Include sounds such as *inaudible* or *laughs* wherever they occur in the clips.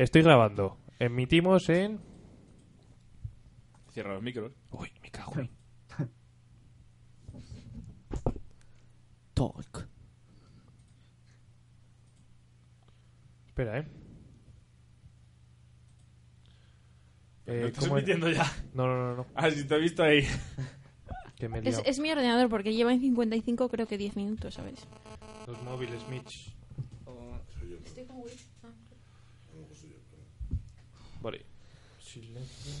Estoy grabando. Emitimos en... Cierra los micros. Uy, me cago en... *laughs* Talk. Espera, ¿eh? ¿No Eh, estás ¿cómo es? emitiendo ya? No, no, no, no. Ah, si te he visto ahí. Que me he Es, liado. es mi ordenador porque lleva en 55 creo que 10 minutos, ¿sabes? Los móviles, Mitch. Vale. Silencio.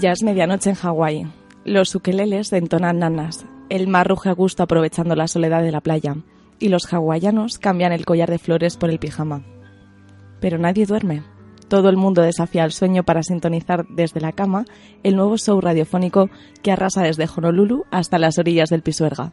Ya es medianoche en Hawái. Los ukeleles entonan nanas. El mar ruge a gusto aprovechando la soledad de la playa. Y los hawaianos cambian el collar de flores por el pijama. Pero nadie duerme. Todo el mundo desafía el sueño para sintonizar desde la cama el nuevo show radiofónico que arrasa desde Honolulu hasta las orillas del Pisuerga.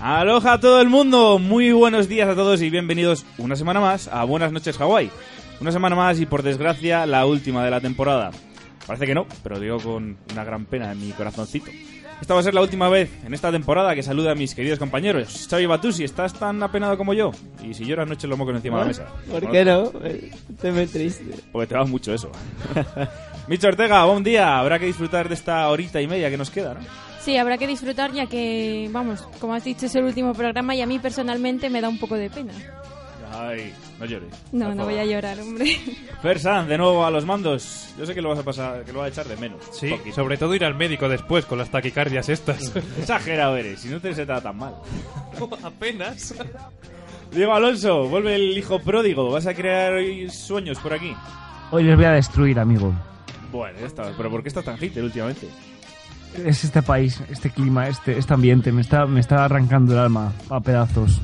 Aloha a todo el mundo, muy buenos días a todos y bienvenidos una semana más a Buenas noches Hawái. Una semana más y por desgracia la última de la temporada. Parece que no, pero digo con una gran pena en mi corazoncito. Esta va a ser la última vez en esta temporada que saluda a mis queridos compañeros. Xavi Batusi, ¿estás tan apenado como yo? Y si lloras no eches los mocos encima de la mesa. ¿Por qué no? Eh, Estoy muy triste. Porque te va mucho eso. *laughs* Micho Ortega, buen día. Habrá que disfrutar de esta horita y media que nos queda, ¿no? Sí, habrá que disfrutar ya que, vamos, como has dicho, es el último programa y a mí personalmente me da un poco de pena. Ay, no llores. No, no voy a llorar, hombre. *laughs* Fer Sanz, de nuevo a los mandos. Yo sé que lo vas a pasar, que lo vas a echar de menos. Sí, Poquito. sobre todo ir al médico después con las taquicardias estas. *laughs* Exagerado eres, si no te se te da tan mal. *laughs* Apenas. Diego Alonso, vuelve el hijo pródigo. ¿Vas a crear hoy sueños por aquí? Hoy les voy a destruir, amigo. Bueno, ya está. ¿Pero por qué estás tan hater últimamente? Es este país, este clima, este, este ambiente. Me está, me está arrancando el alma a pedazos.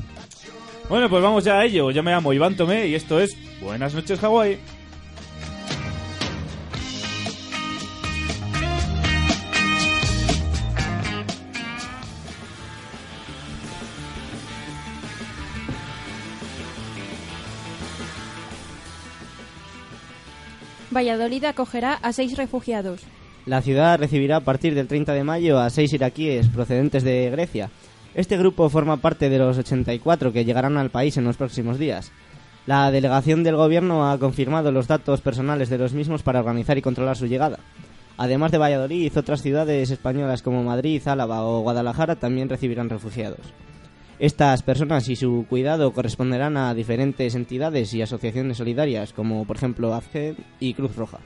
Bueno, pues vamos ya a ello. Yo me llamo Iván Tomé y esto es Buenas noches, Hawái. Valladolid acogerá a seis refugiados. La ciudad recibirá a partir del 30 de mayo a seis iraquíes procedentes de Grecia. Este grupo forma parte de los 84 que llegarán al país en los próximos días. La delegación del gobierno ha confirmado los datos personales de los mismos para organizar y controlar su llegada. Además de Valladolid, otras ciudades españolas como Madrid, Álava o Guadalajara también recibirán refugiados. Estas personas y su cuidado corresponderán a diferentes entidades y asociaciones solidarias, como por ejemplo AFGE y Cruz Roja.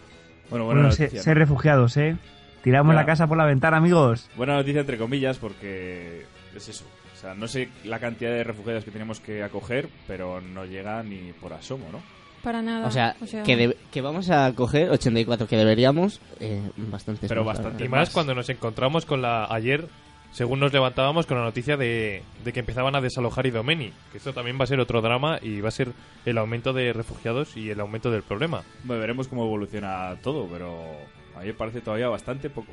Bueno, buena Bueno, noticia. ¿no? refugiados, ¿eh? Tiramos la casa por la ventana, amigos. Buena noticia entre comillas porque es eso. O sea, no sé la cantidad de refugiados que tenemos que acoger, pero no llega ni por asomo, ¿no? Para nada. O sea, que, de- que vamos a coger 84, que deberíamos, eh, bastantes. Pero más, bastante Y más cuando nos encontramos con la... Ayer, según nos levantábamos, con la noticia de, de que empezaban a desalojar Idomeni. Que esto también va a ser otro drama y va a ser el aumento de refugiados y el aumento del problema. Bueno, veremos cómo evoluciona todo, pero a mí me parece todavía bastante poco.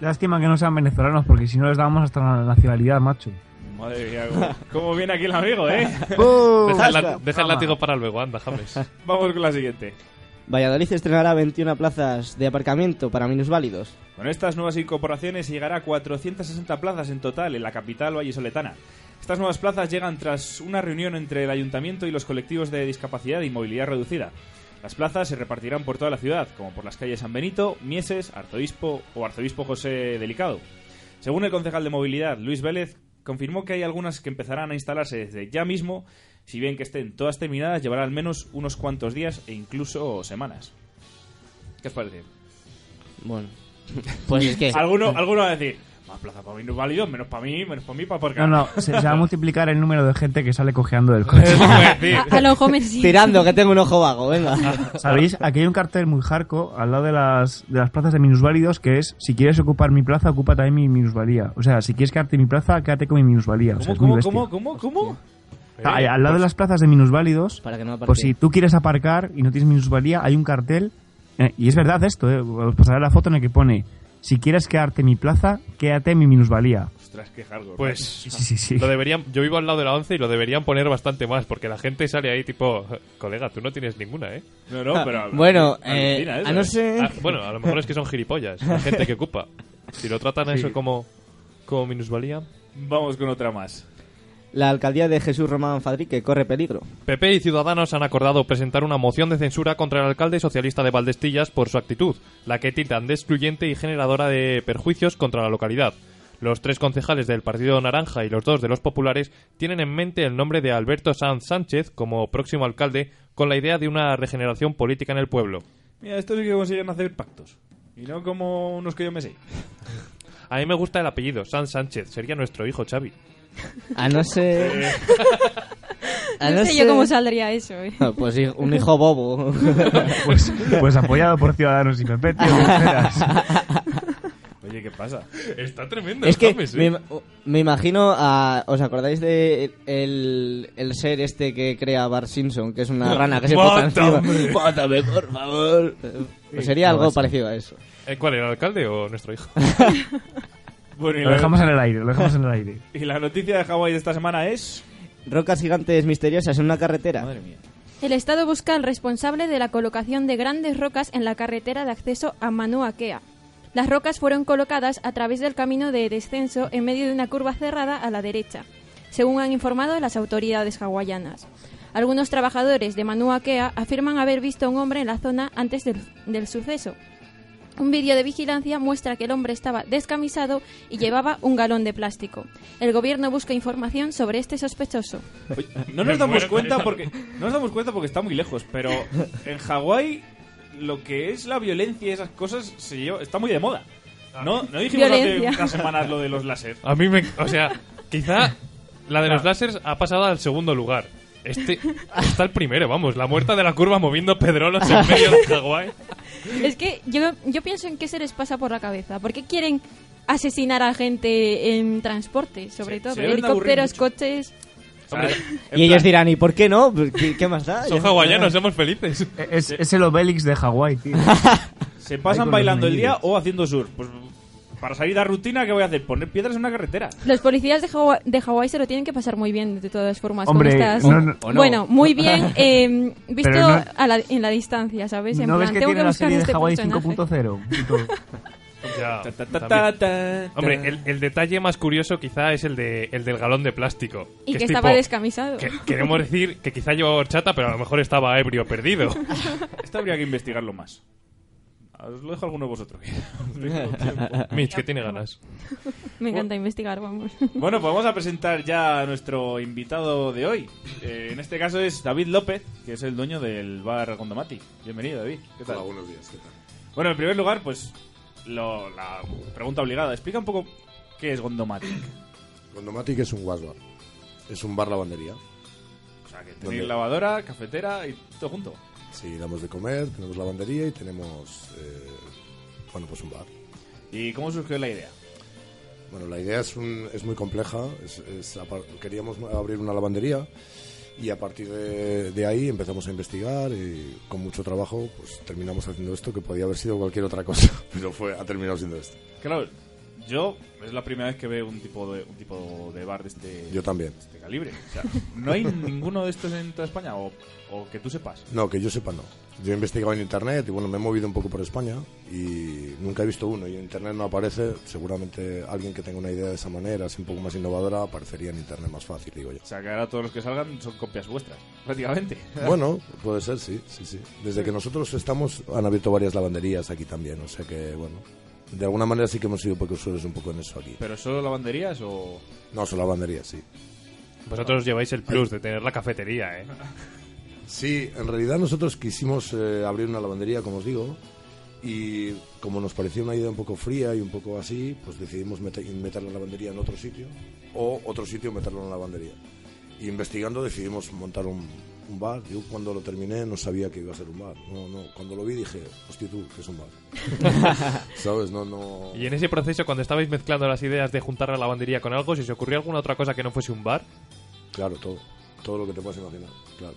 Lástima que no sean venezolanos, porque si no les damos hasta la nacionalidad, macho. Madre mía, cómo, cómo viene aquí el amigo, ¿eh? *laughs* Deja el, deja el látigo para luego, anda, James. *laughs* Vamos con la siguiente. Valladolid estrenará 21 plazas de aparcamiento para minusválidos. Con estas nuevas incorporaciones llegará a 460 plazas en total en la capital vallisoletana. Estas nuevas plazas llegan tras una reunión entre el ayuntamiento y los colectivos de discapacidad y movilidad reducida. Las plazas se repartirán por toda la ciudad, como por las calles San Benito, Mieses, Arzobispo o Arzobispo José Delicado. Según el concejal de movilidad, Luis Vélez, confirmó que hay algunas que empezarán a instalarse desde ya mismo, si bien que estén todas terminadas, llevará al menos unos cuantos días e incluso semanas. ¿Qué os parece? Bueno, pues es que... Alguno, alguno va a decir, más plaza para mí no es válido, menos para mí, menos para mí, para por No, no, se, se va a *laughs* multiplicar el número de gente que sale cojeando del coche. A, *laughs* a los Homer sí. Tirando, que tengo un ojo vago, venga. ¿Sabéis? Aquí hay un cartel muy jarco al lado de las, de las plazas de minusválidos que es, si quieres ocupar mi plaza, ocupa también mi minusvalía. O sea, si quieres quedarte en mi plaza, quédate con mi minusvalía. O sea, ¿Cómo, es cómo, cómo, cómo, cómo? Ah, al lado de las plazas de minusválidos, Para que no por si tú quieres aparcar y no tienes minusvalía, hay un cartel, eh, y es verdad esto, eh, os pasaré la foto en el que pone, si quieres quedarte en mi plaza, quédate en mi minusvalía. Ostras, qué hardcore. Pues Sí, sí, sí. lo deberían, yo vivo al lado de la 11 y lo deberían poner bastante más, porque la gente sale ahí tipo, colega, tú no tienes ninguna, ¿eh? No, no, pero... *laughs* Bueno, eh, eso, a no ¿eh? ser... Ah, bueno, a lo mejor es que son gilipollas, la gente que ocupa. Si lo tratan a *laughs* eso como, como minusvalía. Vamos con otra más. La alcaldía de Jesús Román Fadrique corre peligro. PP y Ciudadanos han acordado presentar una moción de censura contra el alcalde socialista de Valdestillas por su actitud, la que tildan de excluyente y generadora de perjuicios contra la localidad. Los tres concejales del Partido Naranja y los dos de los populares tienen en mente el nombre de Alberto Sanz Sánchez como próximo alcalde con la idea de una regeneración política en el pueblo. Mira, esto sí que consiguen hacer pactos. Y no como unos que yo me sé. *laughs* A mí me gusta el apellido, Sanz Sánchez, sería nuestro hijo Xavi. A no ser... *laughs* A No sé yo cómo saldría eso, eh. Ah, Pues un hijo bobo. *laughs* Pues, pues apoyado por Ciudadanos y PP, tío. *laughs* Oye, ¿qué pasa? Está tremendo. es que James, ¿eh? me imagino a... ¿Os acordáis de el, el ser este que crea Bart Simpson? Que es una rana que se pone encima. Mátame. Mátame, por favor. Pues sería algo parecido a eso. Eh, ¿Cuál, el alcalde o nuestro hijo? Bueno, y Lo la, dejamos en el aire, lo dejamos en el aire. *laughs* y la noticia de Hawái de esta semana es... Rocas gigantes misteriosas en una carretera. Madre mía. El Estado busca al responsable de la colocación de grandes rocas en la carretera de acceso a Manua Kea. Las rocas fueron colocadas a través del camino de descenso en medio de una curva cerrada a la derecha, según han informado las autoridades hawaianas. Algunos trabajadores de Manua Kea afirman haber visto a un hombre en la zona antes del, del suceso. Un vídeo de vigilancia muestra que el hombre estaba descamisado y llevaba un galón de plástico. El gobierno busca información sobre este sospechoso. Oye, no nos damos cuenta porque no nos damos cuenta porque está muy lejos, pero en Hawái lo que es la violencia y esas cosas se lleva- está muy de moda. No, no dijimos Violencia. hace unas semanas lo de los láser. A mí me... O sea, quizá la de los láseres ha pasado al segundo lugar. Este está el primero, vamos. La muerta de la curva moviendo pedrolos en medio de Hawái. *laughs* Es que yo, yo pienso en qué se les pasa por la cabeza. ¿Por qué quieren asesinar a gente en transporte, sobre Se- todo? Helicópteros, coches. Hombre, Y ellos dirán, ¿y por qué no? ¿Qué, qué más da? *laughs* Son hawaianos, somos felices. Es, es el Obélix de Hawái, tío. *laughs* se pasan bailando el día o haciendo surf. Pues para salir de rutina, ¿qué voy a hacer? Poner piedras en una carretera. Los policías de Hawái, de Hawái se lo tienen que pasar muy bien, de todas formas. Hombre, con estas... no, no. ¿O no? Bueno, muy *laughs* bien eh, visto Pero no- a la- en la distancia, ¿sabes? En ¿No ves plan, que tengo tiene que la serie de este Hawái personaje. 5.0? y todo? *laughs* Ya, Ta, ta, ta, también. ta, ta. Hombre, el, el detalle más curioso quizá es el, de, el del galón de plástico. Y que, es estaba tipo, descamisado. que- queremos decir que quizá llevaba horchata, pero a lo mejor estaba ebrio perdido. *laughs* Esto habría que investigarlo más. Os lo dejo a alguno de vosotros. *laughs* Mitch, que tiene ganas. *laughs* Me encanta investigar, vamos. Bueno, pues vamos a presentar ya a nuestro invitado de hoy. Eh, en este caso es David López, que es el dueño del bar Gondomati. Bienvenido, David. ¿Qué tal? Hola, buenos días. ¿qué tal? Bueno, en primer lugar, pues lo- la pregunta obligada. Explica un poco qué es Gondomati. Gondomatic es un wash bar. Es un bar lavandería. O sea, que tenéis ¿Dónde? lavadora, cafetera y todo junto. Sí, damos de comer, tenemos lavandería y tenemos, eh, bueno, pues un bar. ¿Y cómo surgió la idea? Bueno, la idea es, un- es muy compleja. Es, es queríamos abrir una lavandería y a partir de, de ahí empezamos a investigar y con mucho trabajo pues terminamos haciendo esto que podía haber sido cualquier otra cosa, *laughs* pero fue ha terminado siendo esto. Claro, Yo es la primera vez que veo un tipo de, un tipo de bar de este, Yo también. de este calibre. O sea, ¿no hay ninguno de estos en toda España? O, o que tú sepas. No, que yo sepa no. Yo he investigado en internet y bueno, me he movido un poco por España y nunca he visto uno y en internet no aparece. Seguramente alguien que tenga una idea de esa manera, así un poco más innovadora, aparecería en internet más fácil, digo yo. O sea, que ahora todos los que salgan son copias vuestras, prácticamente. *laughs* Bueno, puede ser, sí, sí, sí. Desde que nosotros estamos han abierto varias lavanderías aquí también, o sea que bueno, de alguna manera sí que hemos sido precursores un poco en eso aquí. ¿Pero solo lavanderías o...? No, son lavanderías, sí. Vosotros lleváis el plus de tener la cafetería, ¿eh? Sí, en realidad nosotros quisimos eh, abrir una lavandería, como os digo, y como nos parecía una idea un poco fría y un poco así, pues decidimos meter, meter la lavandería en otro sitio, o otro sitio meterlo en la lavandería. Y investigando decidimos montar un, un bar. Yo cuando lo terminé no sabía que iba a ser un bar. No, no, cuando lo vi dije, hostia tú, que es un bar. *laughs* ¿Sabes? No, no... Y en ese proceso, cuando estabais mezclando las ideas de juntar la lavandería con algo, si os ocurrió alguna otra cosa que no fuese un bar, Claro, todo. Todo lo que te puedas imaginar, claro.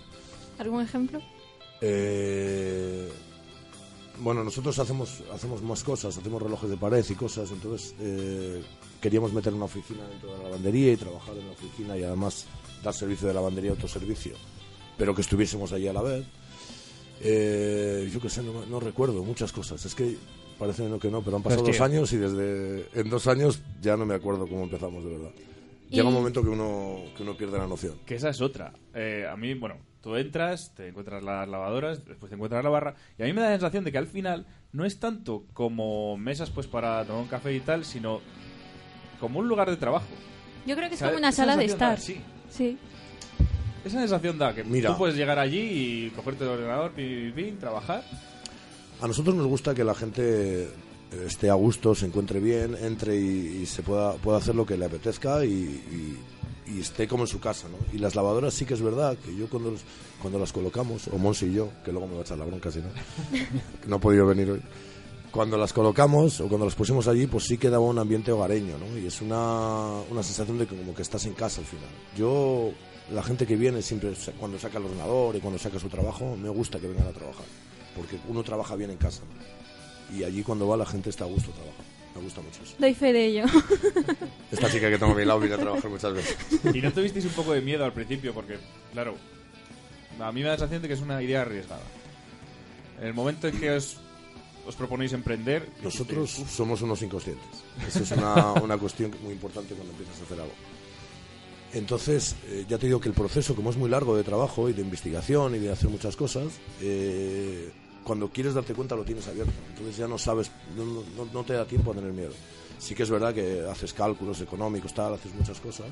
¿Algún ejemplo? Eh, bueno, nosotros hacemos, hacemos más cosas, hacemos relojes de pared y cosas, entonces eh, queríamos meter una oficina dentro de la lavandería y trabajar en la oficina y además dar servicio de lavandería a otro servicio, pero que estuviésemos allí a la vez. Eh, yo qué sé, no, no recuerdo muchas cosas, es que parece no que no, pero han pasado es que- dos años y desde en dos años ya no me acuerdo cómo empezamos de verdad. Llega Y- un momento que uno, que uno pierde la noción. Que esa es otra. Eh, a mí, bueno, tú entras, te encuentras las lavadoras, después te encuentras la barra, y a mí me da la sensación de que al final no es tanto como mesas pues para tomar un café y tal, sino como un lugar de trabajo. Yo creo que es ¿Sabes? como una sala de estar. sí. Sí. Esa sensación da que Mira. tú puedes llegar allí y cogerte el ordenador, pim, pim, trabajar. A nosotros nos gusta que la gente eh, esté a gusto, se encuentre bien, entre y, y se pueda, pueda hacer lo que le apetezca y, y- y esté como en su casa, ¿no? Y las lavadoras sí que es verdad que yo cuando, cuando las colocamos, o Monsi y yo, que luego me va a echar la bronca si no, *laughs* no ha podido venir hoy, cuando las colocamos o cuando las pusimos allí, pues sí que daba un ambiente hogareño, ¿no? Y es una, una sensación de que como que estás en casa al final. Yo, la gente que viene siempre, cuando saca el ordenador y cuando saca su trabajo, me gusta que vengan a trabajar, porque uno trabaja bien en casa, ¿no? Y allí cuando va la gente está a gusto trabajando. Me gusta mucho eso. Doy fe de ello. *laughs* Esta chica que tengo a mi lado viene a trabajar muchas veces. ¿Y no tuvisteis un poco de miedo al principio? Porque, claro, a mí me da la sensación de que es una idea arriesgada. En el momento en que os, os proponéis emprender... Nosotros dijisteis, "Uf, somos unos inconscientes. Eso es una, una cuestión muy importante cuando empiezas a hacer algo. Entonces, eh, ya te digo que el proceso, como es muy largo de trabajo y de investigación y de hacer muchas cosas, eh, cuando quieres darte cuenta lo tienes abierto. Entonces ya no sabes, no, no- no te da tiempo a tener miedo. Sí que es verdad que haces cálculos económicos, tal, haces muchas cosas.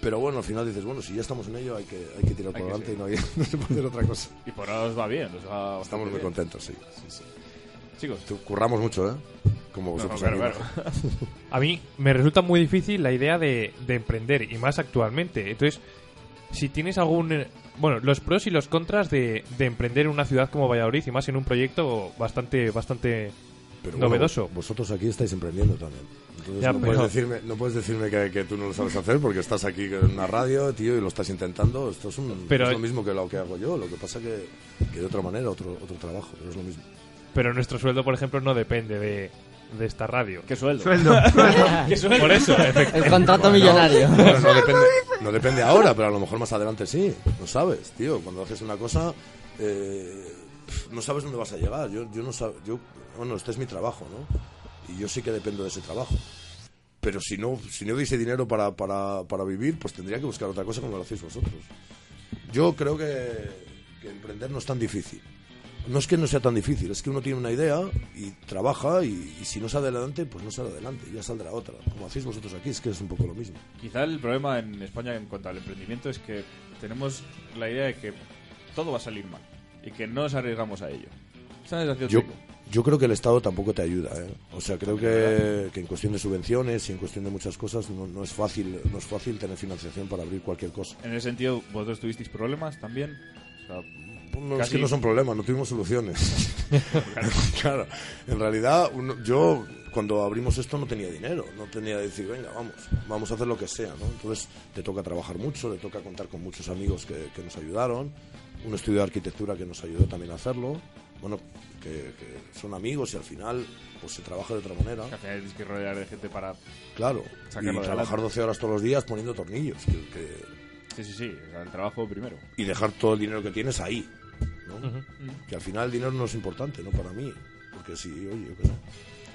Pero bueno, al final dices, bueno, si ya estamos en ello, hay que, hay que tirar Hay por que adelante y no, hay, *laughs* no se puede hacer otra cosa. Y por ahora os va bien, os va Estamos muy bien. contentos, sí. sí, sí. Chicos, Tú- Curramos mucho, ¿eh? Como No, vosotros. claro, aquí, claro. *laughs* a mí me resulta muy difícil la idea de, de emprender, y más actualmente. Entonces, si tienes algún... eh, Bueno, los pros y los contras de, de emprender en una ciudad como Valladolid, y más en un proyecto bastante, bastante Pero bueno, novedoso. vosotros aquí estáis emprendiendo también. Entonces Ya, no, pero- puedes decirme, no puedes decirme que, que tú no lo sabes hacer porque estás aquí en una radio, tío, y lo estás intentando. Esto es, un, Pero- es lo mismo que lo que hago yo. Lo que pasa que, que de otra manera, otro, otro trabajo, pero es lo mismo. Pero nuestro sueldo, por ejemplo, no depende de, de esta radio. ¿qué sueldo? Sueldo, sueldo. *laughs* ¿Qué sueldo? *laughs* Por eso, efectivamente. El contrato Bueno, millonario. bueno, no, depende, no depende ahora, pero a lo mejor más adelante sí. No sabes, tío. Cuando haces una cosa, eh, no sabes dónde vas a llegar. Yo, yo no sab- yo, bueno, este es mi trabajo, ¿no? Y yo sí que dependo de ese trabajo. Pero si no, si no diese dinero para, para, para vivir, pues tendría que buscar otra cosa como lo hacéis vosotros. Yo creo que, que emprender no es tan difícil. No es que no sea tan difícil, es que uno tiene una idea y trabaja y, y si no sale adelante, pues no sale adelante, ya saldrá otra. Como hacéis vosotros aquí, es que es un poco lo mismo. Quizá el problema en España en cuanto al emprendimiento es que tenemos la idea de que todo va a salir mal y que no nos arriesgamos a ello. Yo, yo creo que el Estado tampoco te ayuda, ¿eh? O sea, creo que, que en cuestión de subvenciones y en cuestión de muchas cosas no, no es fácil no es fácil tener financiación para abrir cualquier cosa. En ese sentido, ¿vosotros tuvisteis problemas también? O sea, No, es Casi- que no son problemas, no tuvimos soluciones. *laughs* claro, en realidad uno- yo cuando abrimos esto no tenía dinero, no tenía de decir, venga, vamos, vamos a hacer lo que sea, ¿no? Entonces te toca trabajar mucho, te toca contar con muchos amigos que, que nos ayudaron, un estudio de arquitectura que nos ayudó también a hacerlo, bueno, que, que son amigos y al final pues se trabaja de otra manera. Que al final tienes que rodear de gente para... Claro, y adelante. trabajar 12 horas todos los días poniendo tornillos que- que- Sí, sí, sí. O sea, el trabajo primero. y dejar todo el dinero que tienes ahí. ¿No? Que al final el dinero no es importante, no para mí. Porque si, oye, yo sé,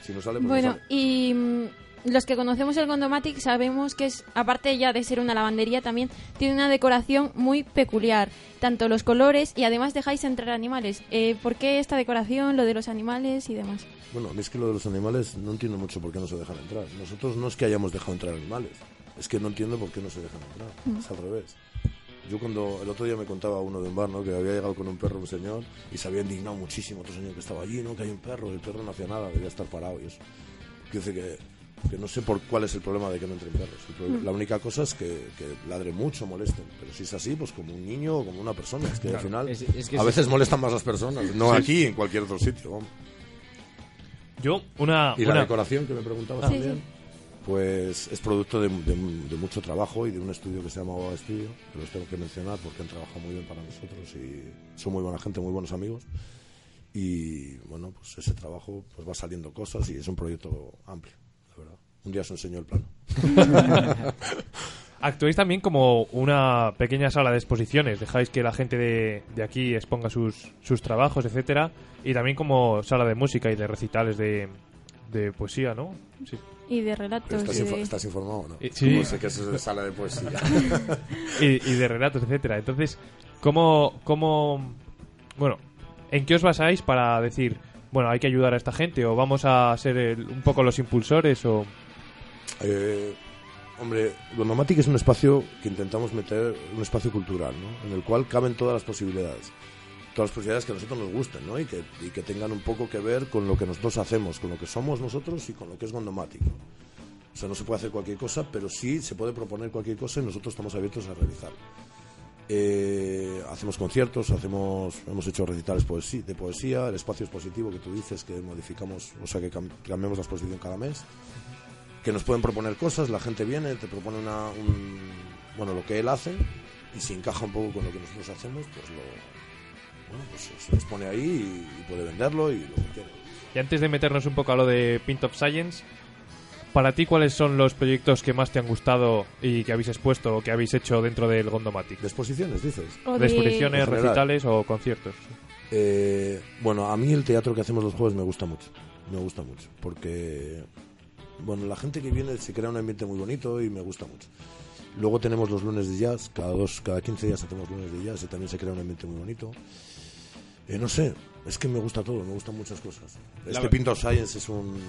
si no sale, pues no Bueno, sale. y mm, los que conocemos el Gondomatic sabemos que es, aparte ya de ser una lavandería, también tiene una decoración muy peculiar. Tanto los colores y además dejáis entrar animales. Eh, ¿Por qué esta decoración, lo de los animales y demás? Bueno, a mí es que lo de los animales no entiendo mucho por qué no se dejan entrar. Nosotros no es que hayamos dejado entrar animales, es que no entiendo por qué no se dejan entrar. Es al revés. Yo cuando el otro día me contaba uno de un bar, ¿no? Que había llegado con un perro un señor y se había indignado muchísimo otro señor que estaba allí, ¿no? Que hay un perro, el perro no hacía nada, debía estar parado y eso. Quiero decir que, que no sé por cuál es el problema de que no entren perros. Pro- La única cosa es que, que ladren mucho, molesten. Pero si es así, pues como un niño o como una persona. Es que al final Es- es que a sí. veces molestan más las personas. No aquí, en cualquier otro sitio. vamos. Yo, una... Y una- la decoración que me preguntabas Sí, también, pues es producto de, mucho trabajo y de un estudio que se llama Boa Studio, que los tengo que mencionar porque han trabajado muy bien para nosotros y son muy buena gente, muy buenos amigos. Y bueno, pues ese trabajo pues va saliendo cosas y es un proyecto amplio, la verdad. Un día os enseño el plano. *laughs* Actuáis también como una pequeña sala de exposiciones. Dejáis que la gente de, de aquí exponga sus, sus trabajos, etcétera. Y también como sala de música y de recitales de, de poesía, ¿no? Sí. Y de relatos. ¿Estás, y de- estás informado o no? Eh, sí. Sé qué es eso de sala de poesía. *laughs* y, y de relatos, etcétera. Entonces, ¿cómo, cómo, bueno, en qué os basáis para decir, bueno, hay que ayudar a esta gente o vamos a ser el- un poco los impulsores o Eh, hombre, Gondomatic es un espacio que intentamos meter, un espacio cultural, ¿no? En el cual caben todas las posibilidades. Todas las posibilidades que a nosotros nos gusten, ¿no? Y que, y que tengan un poco que ver con lo que nosotros hacemos, con lo que somos nosotros y con lo que es Gondomatic. O sea, no se puede hacer cualquier cosa, pero sí se puede proponer cualquier cosa y nosotros estamos abiertos a realizarlo. Eh, hacemos conciertos, hacemos, hemos hecho recitales de poesía, el espacio expositivo que tú dices que modificamos, o sea que cam- cambiamos la exposición cada mes que nos pueden proponer cosas, la gente viene, te propone una, un, bueno, lo que él hace y si encaja un poco con lo que nosotros hacemos, pues lo, bueno, pues se expone ahí y, puede venderlo y lo que quiera. Y antes de meternos un poco a lo de Pint of Science, para ti, ¿cuáles son los proyectos que más te han gustado y que habéis expuesto o que habéis hecho dentro del Gondomatic? ¿De exposiciones, dices? o De de- exposiciones, recitales o conciertos. Eh, bueno, a mí el teatro que hacemos los jueves me gusta mucho. Me gusta mucho. Porque, bueno, la gente que viene se crea un ambiente muy bonito y me gusta mucho. Luego tenemos los lunes de jazz. Cada dos, cada 15 días hacemos lunes de jazz y también se crea un ambiente muy bonito. Eh, no sé, es que me gusta todo, me gustan muchas cosas. Este ver- Pint of Science es un,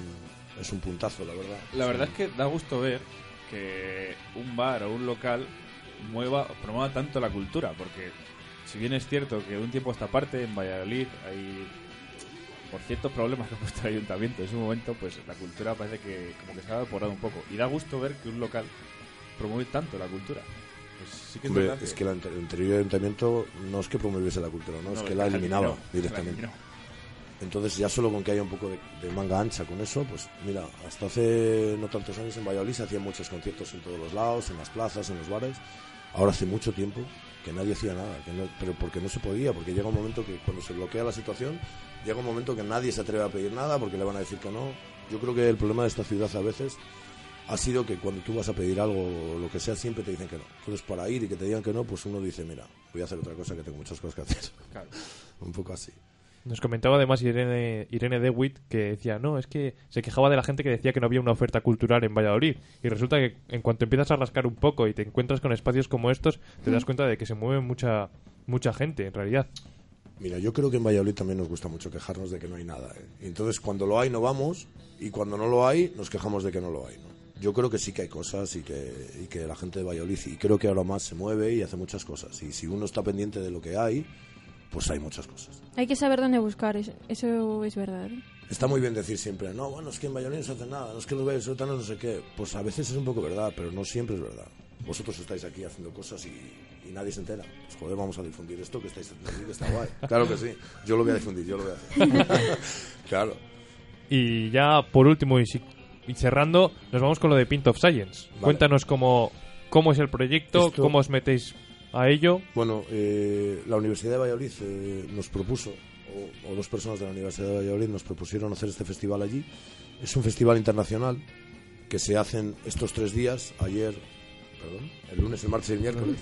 es un puntazo, la verdad. La verdad es que da gusto ver que un bar o un local mueva, promueva tanto la cultura, porque si bien es cierto que de un tiempo a esta parte en Valladolid hay por ciertos problemas que ha puesto el ayuntamiento en su momento, pues la cultura parece que como que se ha evaporado un poco. Y da gusto ver que un local promueve tanto la cultura. Pues sí que es Hombre, verdad es que el ante- el anterior ayuntamiento no es que promoviese la cultura, no, es que la eliminaba eliminó, directamente. la. Entonces ya solo con que haya un poco de, de manga ancha con eso, pues mira, hasta hace no tantos años en Valladolid se hacían muchos conciertos en todos los lados, en las plazas, en los bares. Ahora hace mucho tiempo que nadie hacía nada, que no- pero porque no se podía, porque llega un momento que cuando se bloquea la situación, llega un momento que nadie se atreve a pedir nada porque le van a decir que no. Yo creo que el problema de esta ciudad a veces ha sido que cuando tú vas a pedir algo o lo que sea, siempre te dicen que no. Entonces, para ir y que te digan que no, pues uno dice, mira, voy a hacer otra cosa que tengo muchas cosas que hacer. *laughs* Claro. *laughs* un poco así. Nos comentaba además Irene, Irene DeWitt que decía, no, es que se quejaba de la gente que decía que no había una oferta cultural en Valladolid. Y resulta que en cuanto empiezas a rascar un poco y te encuentras con espacios como estos, te das cuenta de que se mueve mucha, mucha gente, en realidad. Mira, yo creo que en Valladolid también nos gusta mucho quejarnos de que no hay nada. ¿eh? Y entonces, cuando lo hay, no vamos. Y cuando no lo hay, nos quejamos de que no lo hay. ¿no? Yo creo que sí que hay cosas y que, y que la gente de Valladolid, y creo que ahora más se mueve y hace muchas cosas. Y si uno está pendiente de lo que hay, pues hay muchas cosas. Hay que saber dónde buscar, eso, es verdad. Está muy bien decir siempre, no, bueno, es que en Valladolid no se hace nada, no es que los vallisoletanos no sé qué. Pues a veces es un poco verdad, pero no siempre es verdad. Vosotros estáis aquí haciendo cosas y, y nadie se entera. Pues joder, vamos a difundir esto que estáis haciendo que está guay. *laughs* Claro que sí, yo lo voy a difundir, yo lo voy a hacer. *laughs* *laughs* claro. Y ya por último y, si- y cerrando, nos vamos con lo de Pint of Science. Vale. Cuéntanos cómo, cómo es el proyecto, Esto- cómo os metéis a ello. Bueno, eh, la Universidad de Valladolid eh, nos propuso o, o dos personas de la Universidad de Valladolid nos propusieron hacer este festival allí. Es un festival internacional que se hacen estos tres días, ayer, perdón, el lunes, el martes y el miércoles,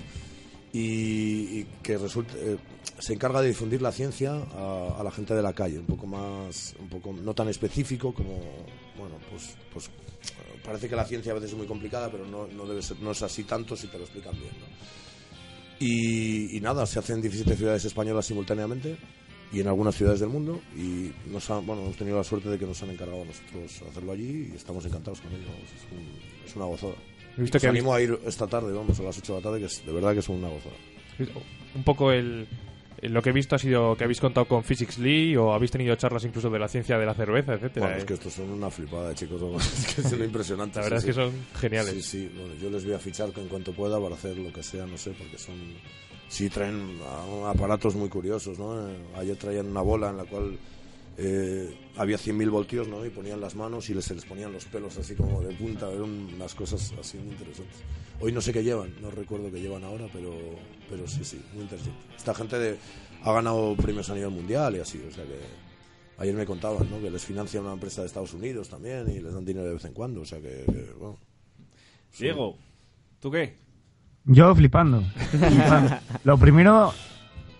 y, y que resulta, eh, se encarga de difundir la ciencia a, a la gente de la calle, un poco más, un poco no tan específico como, bueno, pues, pues parece que la ciencia a veces es muy complicada, pero no, no debe ser, no es así tanto si te lo explican bien, ¿no? Y, y nada, se hacen 17 ciudades españolas simultáneamente y en algunas ciudades del mundo y nos han- bueno, hemos tenido la suerte de que nos han encargado a nosotros hacerlo allí y estamos encantados con ello. es, un- es una gozada. Visto que animo a ir esta tarde, vamos, a las 8 de la tarde, que es, de verdad que es una gozada. Un poco el- lo que he visto ha sido que habéis contado con Physics Lee o habéis tenido charlas incluso de la ciencia de la cerveza, etcétera. Bueno, es ¿eh? que estos son una flipada chicos, *laughs* es que es lo impresionante. La verdad sí, es que sí. son geniales. Sí, sí, bueno, yo les voy a fichar en cuanto pueda para hacer lo que sea, no sé, porque son... Sí, traen aparatos muy curiosos, ¿no? Eh, Ayer traían una bola en la cual eh, había 100.000 voltios, ¿no? Y ponían las manos y les, se les ponían los pelos así como de punta, eran unas cosas así muy interesantes. Hoy no sé qué llevan, no recuerdo qué llevan ahora, pero, pero sí, sí, muy interesante. Esta gente de, ha ganado premios a nivel mundial y así, o sea que... Ayer me contaban, ¿no? Que les financia una empresa de Estados Unidos también y les dan dinero de vez en cuando, o sea que, que, bueno... Diego, ¿tú qué? Yo flipando. flipando. Lo primero,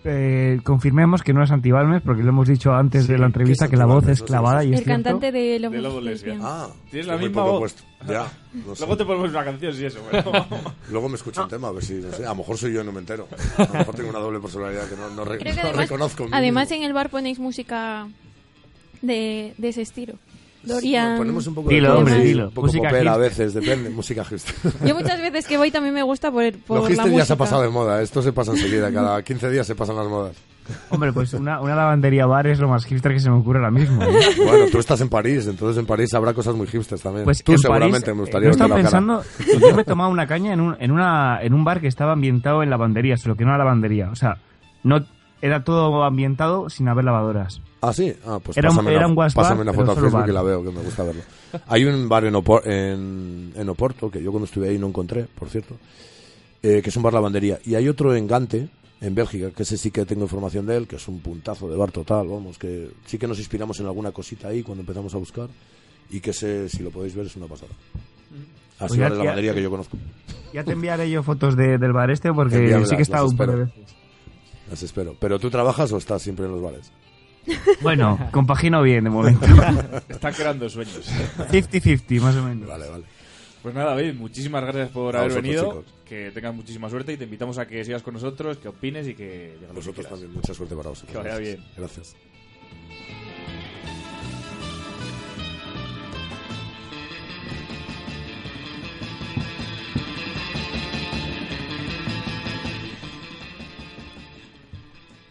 eh, confirmemos que no es Antibalmes, porque lo hemos dicho antes Sí, de la entrevista ¿qué es que la voz es clavada no y es El cierto. cantante de Lobo De Lesbian. Lesbian. Ah, Tienes la misma voz. puesto. Ya, no sé. Luego te ponemos una canción si eso, pero... *laughs* Luego me escucho un tema, a ver si, no sé, a lo mejor soy yo y no me entero. A lo mejor tengo una doble personalidad que no, no, re- que no además, reconozco. además mismo. en el bar ponéis música de, de ese estilo. Dorian. ponemos un poco Dilo, de hombre, dilo. Un poco Música popera a veces, depende. Música hipster. Yo muchas veces que voy también me gusta por, por Los la hipster música. ya se ha pasado de moda, esto se pasa enseguida, cada 15 días se pasan las modas. Hombre, pues una, una lavandería bar es lo más hipster que se me ocurre ahora mismo. ¿eh? Bueno, tú estás en París, entonces en París habrá cosas muy hipsters también. Pues tú en seguramente París, me eh, gustaría yo estaba pensando, yo me he tomado una caña en un, en, una, en un bar que estaba ambientado en lavandería, solo que no era lavandería. O sea, no era todo ambientado sin haber lavadoras. Ah, sí. Ah, pues Era un- pásame, era una, un bar, pásame una pero foto a solo Facebook bar. y la veo, que me gusta verlo. Hay un bar en, Opor- en, en Oporto, que yo cuando estuve ahí no encontré, por cierto, eh, que es un bar lavandería. Y hay otro en Gante, en Bélgica, que ese sí que tengo información de él, que es un puntazo de bar total, vamos, que sí que nos inspiramos en alguna cosita ahí cuando empezamos a buscar y que ese, si lo podéis ver, es una pasada. Así Pues ya- de ya- lavandería que yo conozco. Ya te enviaré yo fotos de- del bar este porque sí que las un par de espero. veces. Las espero. ¿Pero tú trabajas o estás siempre en los bares? Bueno, *laughs* compagino bien de momento. *laughs* Están creando sueños. 50-50, más o menos. Vale, vale. Pues nada, David, muchísimas gracias por A haber vosotros, venido. chicos. Que tengas muchísima suerte y te invitamos a que sigas con nosotros, que opines y que que Vosotros quieras. también, mucha suerte para vosotros. Que vaya Gracias. bien. Gracias.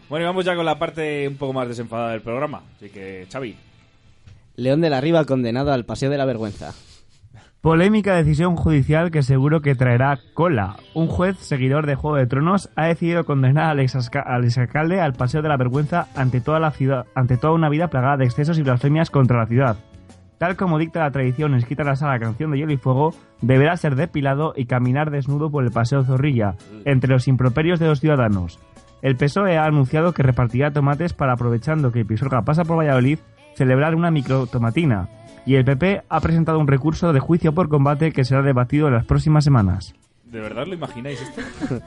Bueno, y vamos ya con la parte un poco más desenfadada del programa. Así que, Xavi, León de la Riva condenado al paseo de la vergüenza. Polémica decisión judicial que seguro que traerá cola. Un juez seguidor de Juego de Tronos ha decidido condenar al, exasca- al exalcalde al paseo de la vergüenza ante toda la ciudad, ante toda una vida plagada de excesos y blasfemias contra la ciudad. Tal como dicta la tradición escrita en la saga Canción de Hielo y Fuego, deberá ser depilado y caminar desnudo por el paseo Zorrilla, entre los improperios de los ciudadanos. El PSOE ha anunciado que repartirá tomates para, aprovechando que Pisuerga pasa por Valladolid, celebrar una microtomatina. Y el PP ha presentado un recurso de juicio por combate que será debatido en las próximas semanas. ¿de verdad lo imagináis esto? *laughs*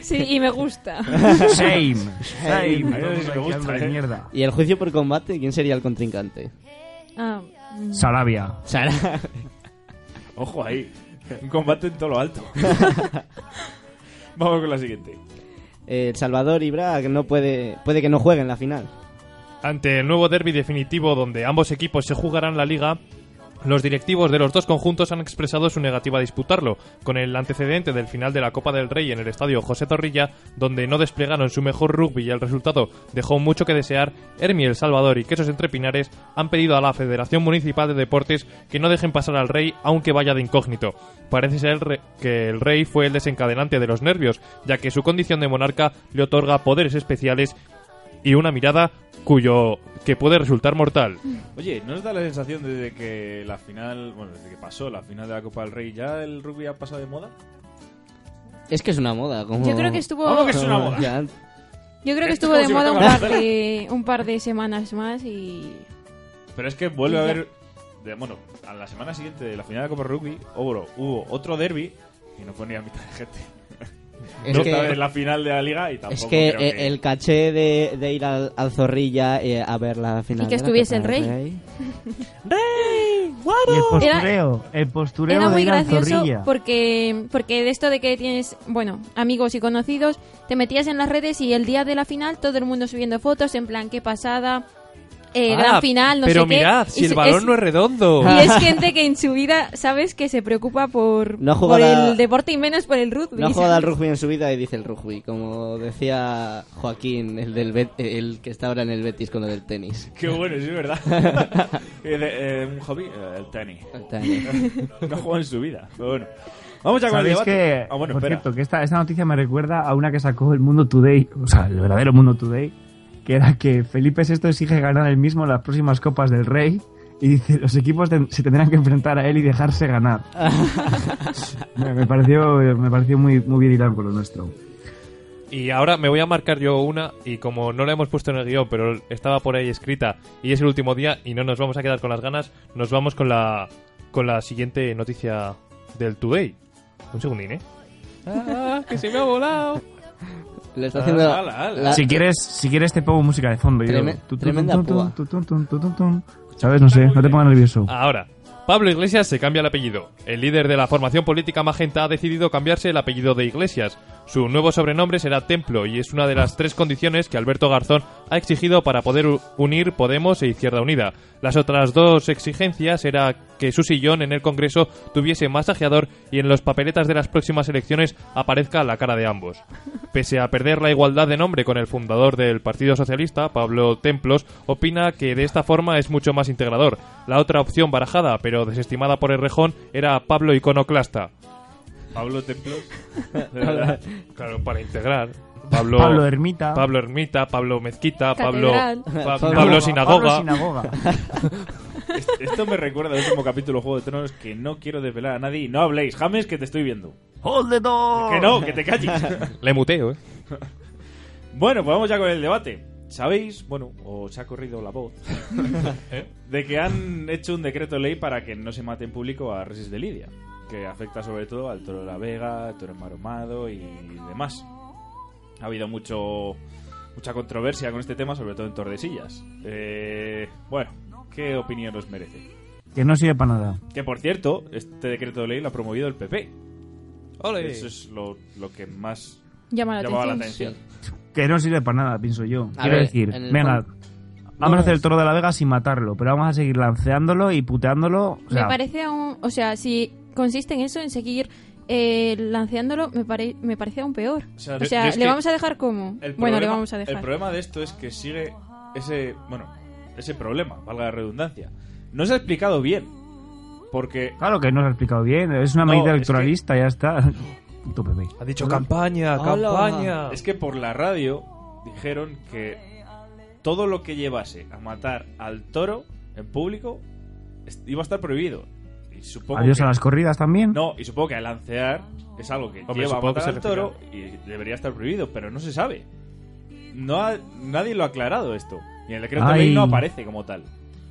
Sí, y me gusta. *laughs* Shame, shame. me gusta, eh. mierda. ¿Y el juicio por combate? ¿Quién sería el contrincante? Ah, mm. Sarabia. Sara. Ojo ahí. Un combate en todo lo alto. *laughs* Vamos con la siguiente. El Salvador Ibra no puede, puede que no juegue en la final. Ante el nuevo derby definitivo donde ambos equipos se jugarán la liga, los directivos de los dos conjuntos han expresado su negativa a disputarlo, con el antecedente del final de la Copa del Rey en el estadio José Zorrilla, donde no desplegaron su mejor rugby y el resultado dejó mucho que desear, Hermi El Salvador y Quesos Entre Pinares han pedido a la Federación Municipal de Deportes que no dejen pasar al Rey aunque vaya de incógnito. Parece ser que el Rey fue el desencadenante de los nervios, ya que su condición de monarca le otorga poderes especiales y una mirada cuyo que puede resultar mortal. Oye, ¿no os da la sensación desde que la final, bueno, desde que pasó la final de la Copa del Rey, ya el rugby ha pasado de moda? Es que es una moda. Como... Yo creo que estuvo... Vamos que es una moda. ya- Yo creo que estuvo es de si moda un par de un par de semanas más y... Pero es que vuelve a haber. de- bueno, a la semana siguiente de la final de Copa Rugby hubo, hubo otro derby y no ponía mitad de gente. Es no que- en la final de la liga y tampoco. Es que, creo eh, el caché de, de ir al, al Zorrilla eh, a ver la final. Y que estuviese el del rey. *laughs* Y el postureo, el postureo Era de muy ir al gracioso zorrilla. porque, porque de esto de que tienes, bueno, amigos y conocidos, te metías en las redes y el día de la final todo el mundo subiendo fotos en plan, qué pasada, eh, Ah, gran final, no pero sé qué. mirad, Y si el es- balón es- no es redondo. Y es *laughs* gente que en su vida, ¿sabes? Que se preocupa por, No ha por jugado a- el deporte y menos por el rugby. No ha jugado al rugby en su vida y dice el rugby, como decía Joaquín, el del Bet- el que está ahora en el Betis con lo del tenis. Qué bueno, sí, es verdad. *laughs* Eh, de- eh, un hobby, eh, el tenis. El tenis. *laughs* no jugó en su vida. Pero bueno. Vamos ya con el ¿Sabéis debate. que, ah, bueno, por espera. cierto, que esta, esta noticia me recuerda a una que sacó el Mundo Today, o sea, el verdadero Mundo Today, que era que Felipe VI exige ganar él mismo las próximas Copas del Rey y dice, los equipos ten- se tendrán que enfrentar a él y dejarse ganar. *laughs* me, me pareció, me pareció muy, muy bien hilado con lo nuestro. Y ahora me voy a marcar yo una y como no la hemos puesto en el guion, pero estaba por ahí escrita y es el último día y no nos vamos a quedar con las ganas, nos vamos con la con la siguiente noticia del Today. Un segundín, ¿eh? Ah, que se me ha volado. *laughs* Le está haciendo ala, ala. la- Si quieres, si quieres te pongo música de fondo. yo- Treme- tu, tremenda púa. ¿Sabes? No sé, no te pongas nervioso. Ahora, Pablo Iglesias se cambia el apellido. El líder de la formación política Magenta ha decidido cambiarse el apellido de Iglesias. Su nuevo sobrenombre será Templo y es una de las tres condiciones que Alberto Garzón ha exigido para poder unir Podemos e Izquierda Unida. Las otras dos exigencias era que su sillón en el Congreso tuviese masajeador y en los papeletas de las próximas elecciones aparezca la cara de ambos. Pese a perder la igualdad de nombre con el fundador del Partido Socialista, Pablo Templos, opina que de esta forma es mucho más integrador. La otra opción barajada, pero desestimada por el rejón, era Pablo Iconoclasta. Pablo Templos. *laughs* De verdad. Claro, para integrar. Pablo, Pablo Ermita. Pablo Ermita, Pablo Mezquita, Pablo. Pa- Pablo- Pablo Sinagoga. Pablo Sinagoga. *laughs* Est- Esto me recuerda al último capítulo de Juego de Tronos que no quiero desvelar a nadie y no habléis. James, que te estoy viendo. ¡Hold the door! Que no, que te calles. Le muteo, ¿eh? *laughs* bueno, pues vamos ya con el debate. ¿Sabéis, bueno, o se ha corrido la voz, *laughs* de que han hecho un decreto ley para que no se mate en público a Resis de Lidia? Que afecta sobre todo al toro de la Vega, al toro maromado y demás. Ha habido mucho mucha controversia con este tema, sobre todo en Tordesillas. Eh, bueno, ¿qué opinión os merece? Que no sirve para nada. Que por cierto, este decreto de ley lo ha promovido el PP. Ole. Eso es lo, lo que más Llama la atención. Que no sirve para nada, pienso yo. A Quiero ver, decir, venga, vamos a hacer el toro de la Vega sin matarlo, pero vamos a seguir lanceándolo y puteándolo. O sea, Me parece aún, o sea, si consiste en eso, en seguir eh, lanceándolo, me, pare- me parece aún peor. O sea, O ¿le vamos a dejar cómo? El Bueno, le problema- vamos a dejar. El problema de esto es que sigue ese, bueno, ese problema, valga la redundancia. No se ha explicado bien. Porque Claro que no se ha explicado bien, es una No, medida es electoralista, ya está. *laughs* Ha dicho campaña, Hola. campaña. es que por la radio dijeron que todo lo que llevase a matar al toro en público iba a estar prohibido. Y supongo Adiós que- a las corridas también. No, y supongo que al lancear es algo que Hombre, lleva a matar al toro y debería estar prohibido, pero no se sabe. No ha- nadie lo ha aclarado esto. Y en el decreto de ley Ay. no aparece como tal.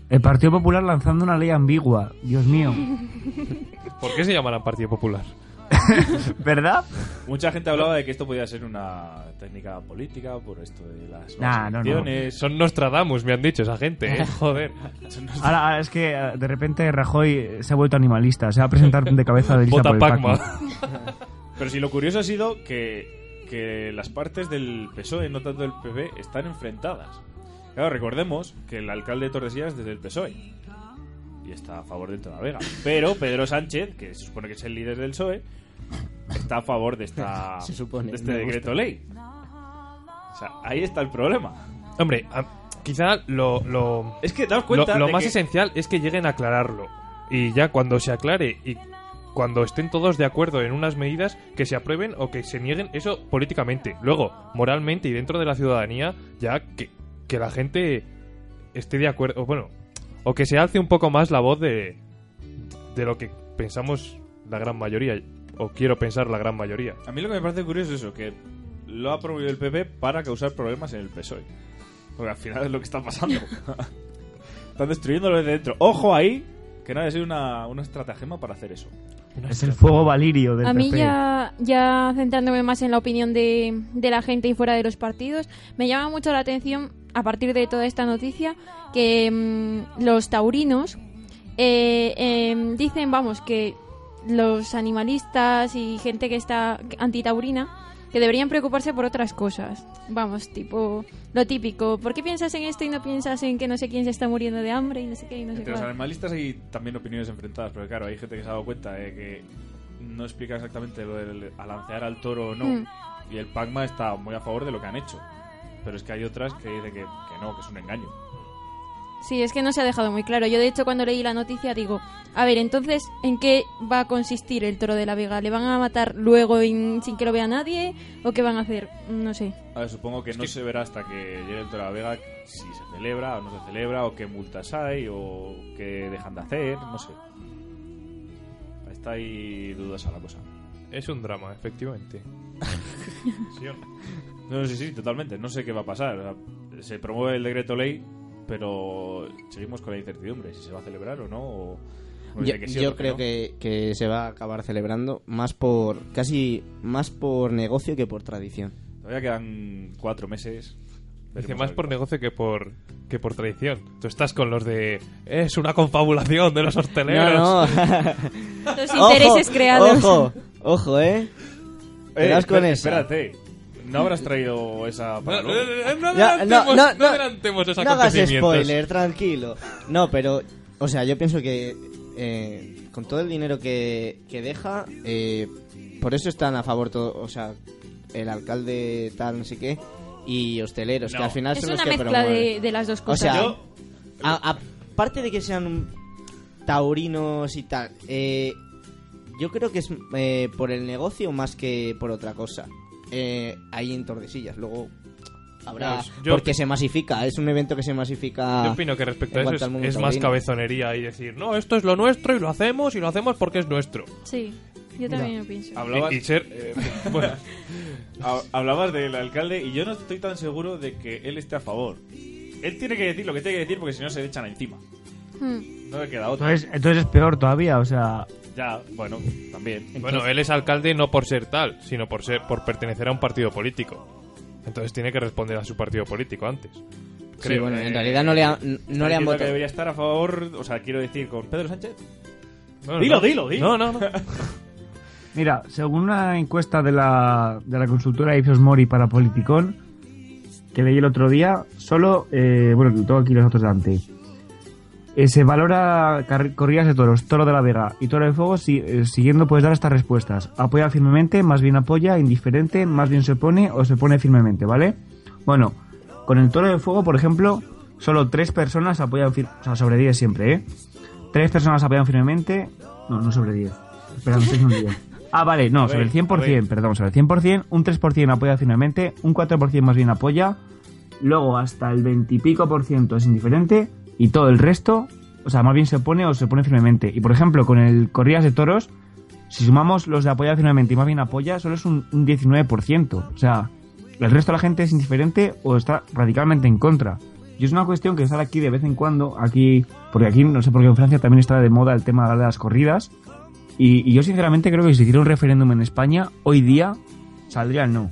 El Partido Popular lanzando una ley ambigua. Dios mío. *laughs* ¿Por qué se llamará Partido Popular? *laughs* ¿Verdad? Mucha gente hablaba de que esto podía ser una técnica política por esto de las Nah, no, no. Son Nostradamus, me han dicho esa gente, ¿eh? *laughs* Joder. Ahora, ahora es que eh, de repente Rajoy se ha vuelto animalista. Se va a presentar de cabeza de lista Vota por el Pacma. *laughs* Pero si lo curioso ha sido que, que las partes del PSOE, no tanto del PP, están enfrentadas. Claro, recordemos que el alcalde de Tordesillas es desde el PSOE. Y está a favor del Vega. Pero Pedro Sánchez, que se supone que es el líder del PSOE, está a favor de, esta, *laughs* Se supone, de este decreto ley. O sea, ahí está el problema. Hombre, a- quizá lo, lo, Es que daos cuenta lo de más que- esencial es que lleguen a aclararlo. Y ya cuando se aclare y cuando estén todos de acuerdo en unas medidas que se aprueben o que se nieguen, eso políticamente. Luego, moralmente y dentro de la ciudadanía, ya que, que la gente esté de acuerdo. o Bueno, o que se alce un poco más la voz de, de lo que pensamos la gran mayoría. O quiero pensar la gran mayoría. A mí lo que me parece curioso es eso, que lo ha promovido el PP para causar problemas en el PSOE. Porque al final es lo que está pasando. *laughs* Están destruyéndolo desde dentro. Ojo ahí, que no haya sido una, una estratagema para hacer eso. Es el fuego valirio del A mí PP. ya, ya centrándome más en la opinión de, de la gente y fuera de los partidos, me llama mucho la atención, a partir de toda esta noticia, que mm, los taurinos eh, em, dicen, vamos, que los animalistas y gente que está antitaurina, que deberían preocuparse por otras cosas. Vamos, tipo, lo típico, ¿por qué piensas en esto y no piensas en que no sé quién se está muriendo de hambre y no sé qué y no sé Entre los cuál? animalistas hay también opiniones enfrentadas, pero claro, hay gente que se ha dado cuenta de que no explica exactamente lo del alancear al toro o no. Mm. Y el Pacma está muy a favor de lo que han hecho. Pero es que hay otras que dicen que, que no, que es un engaño. Sí, es que no se ha dejado muy claro. Yo, de hecho, cuando leí la noticia, digo, a ver, entonces, ¿en qué va a consistir el toro de la Vega? ¿Le van a matar luego in- sin que lo vea nadie? ¿O qué van a hacer? No sé. A ver, supongo que no se verá hasta que llegue el Toro de la Vega si se celebra o no se celebra, o qué multas hay, o qué dejan de hacer, no sé. Está ahí dudosa la cosa. Es un drama, efectivamente. *laughs* ¿Sí o no? No, sí, sí, totalmente. No sé qué va a pasar. O sea, se promueve el decreto ley, pero seguimos con la incertidumbre si se va a celebrar o no. O... o Yo, que sí o yo que creo no. que, que se va a acabar celebrando más por casi más por negocio que por tradición. Todavía quedan cuatro meses. Dice más por negocio que por que por tradición. Tú estás con los de es una confabulación de los *laughs* hosteleros. No, no. *laughs* Los intereses creados. Ojo, ojo, ¿eh? Verás con esa. Espérate. ¿No habrás traído esa No, para no, no, adelantemos, no, no, no adelantemos esos no hagas acontecimientos. spoiler, tranquilo. No, pero, o sea, yo pienso que eh, con todo el dinero que, que deja, eh, por eso están a favor todo, o sea, el alcalde tal, no sé qué, y hosteleros, que al final Es son los una que mezcla promueven. de, de las dos O cosas. sea, Yo- a- aparte de que sean un- taurinos y tal, eh, yo creo que es eh, por el negocio más que por otra cosa. Eh, ahí en Tordesillas, luego habrá... Pues yo- porque se masifica, es un evento que se masifica... Yo opino que respecto a en eso cuanto es, al mundo es más taurino. cabezonería y decir, no, esto es lo nuestro y lo hacemos y lo hacemos porque es nuestro. Sí, yo también lo pienso. Hablabas, Y, y ser, eh, *laughs* bueno, ha- hablabas del alcalde y yo no estoy tan seguro de que él esté a favor. Él tiene que decir lo que tiene que decir porque si no se le echan encima. Hmm. No le queda otra. Entonces, entonces es peor todavía, o sea... Ya, bueno, también. bueno, él es alcalde no por ser tal, sino por ser por pertenecer a un partido político. Entonces tiene que responder a su partido político antes. Sí, Creo. bueno, en realidad no le, han- no ¿Estás le han votado. debería estar a favor, o sea, quiero decir, con Pedro Sánchez? No, Dilo, no. dilo, dilo. No, no, no. *laughs* Mira, según una encuesta de la, de la consultora Ipsos Mori para Politicón, que leí el otro día, solo, eh, bueno, tengo aquí los datos delante. Eh, se valora corridas de toros, toro de la Vega y toro de fuego, si- eh, siguiendo puedes dar estas respuestas. Apoya firmemente, más bien apoya, indiferente, más bien se opone o se opone firmemente, ¿vale? Bueno, con el toro de fuego, por ejemplo, solo tres personas apoyan, o sea, sobre 10 siempre, ¿eh? Tres personas apoyan firmemente, no, no sobre 10. Espera, me estoy diciendo un 10. Ah, vale, no, sobre el 100%, a ver. perdón, sobre el 100%, un 3% apoya firmemente, un 4% más bien apoya, luego hasta el 20 y pico por ciento es indiferente y todo el resto, o sea, más bien se opone o se opone firmemente. Y por ejemplo, con el corridas de toros, si sumamos los de apoya firmemente y más bien apoya, solo es un, un 19%. O sea, el resto de la gente es indiferente o está radicalmente en contra. Y es una cuestión que sale aquí de vez en cuando, aquí, porque aquí no sé por qué en Francia también está de moda el tema de las corridas. Y, yo sinceramente creo que si hiciera un referéndum en España, hoy día saldría el no.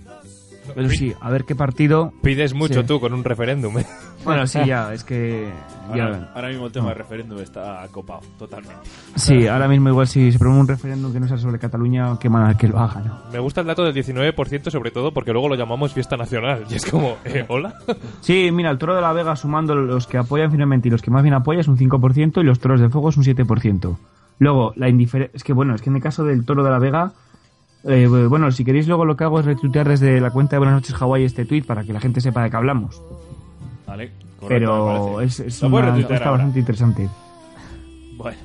Pero sí, a ver qué partido. Pides mucho Sí. tú con un referéndum. ¿eh? Bueno, sí, ya, es que. ya- Ahora, ahora mismo el tema No. del referéndum está copado, totalmente. Sí, ahora mismo igual si se promueve un referéndum que no sea sobre Cataluña, qué mal que lo haga, ¿no? Me gusta el dato del 19% sobre todo porque luego lo llamamos fiesta nacional. Y es como, eh, ¿hola? Sí, mira, el toro de la Vega sumando los que apoyan finalmente y los que más bien apoyan es un 5% y los toros de fuego es un 7%. Luego, la indiferencia... Es que bueno, es que en el caso del toro de la Vega... eh, bueno, si queréis luego lo que hago es retuitear desde la cuenta de Buenas noches Hawái este tweet para que la gente sepa de qué hablamos. Vale, correcto, Pero es, es una ahora. bastante interesante. Bueno.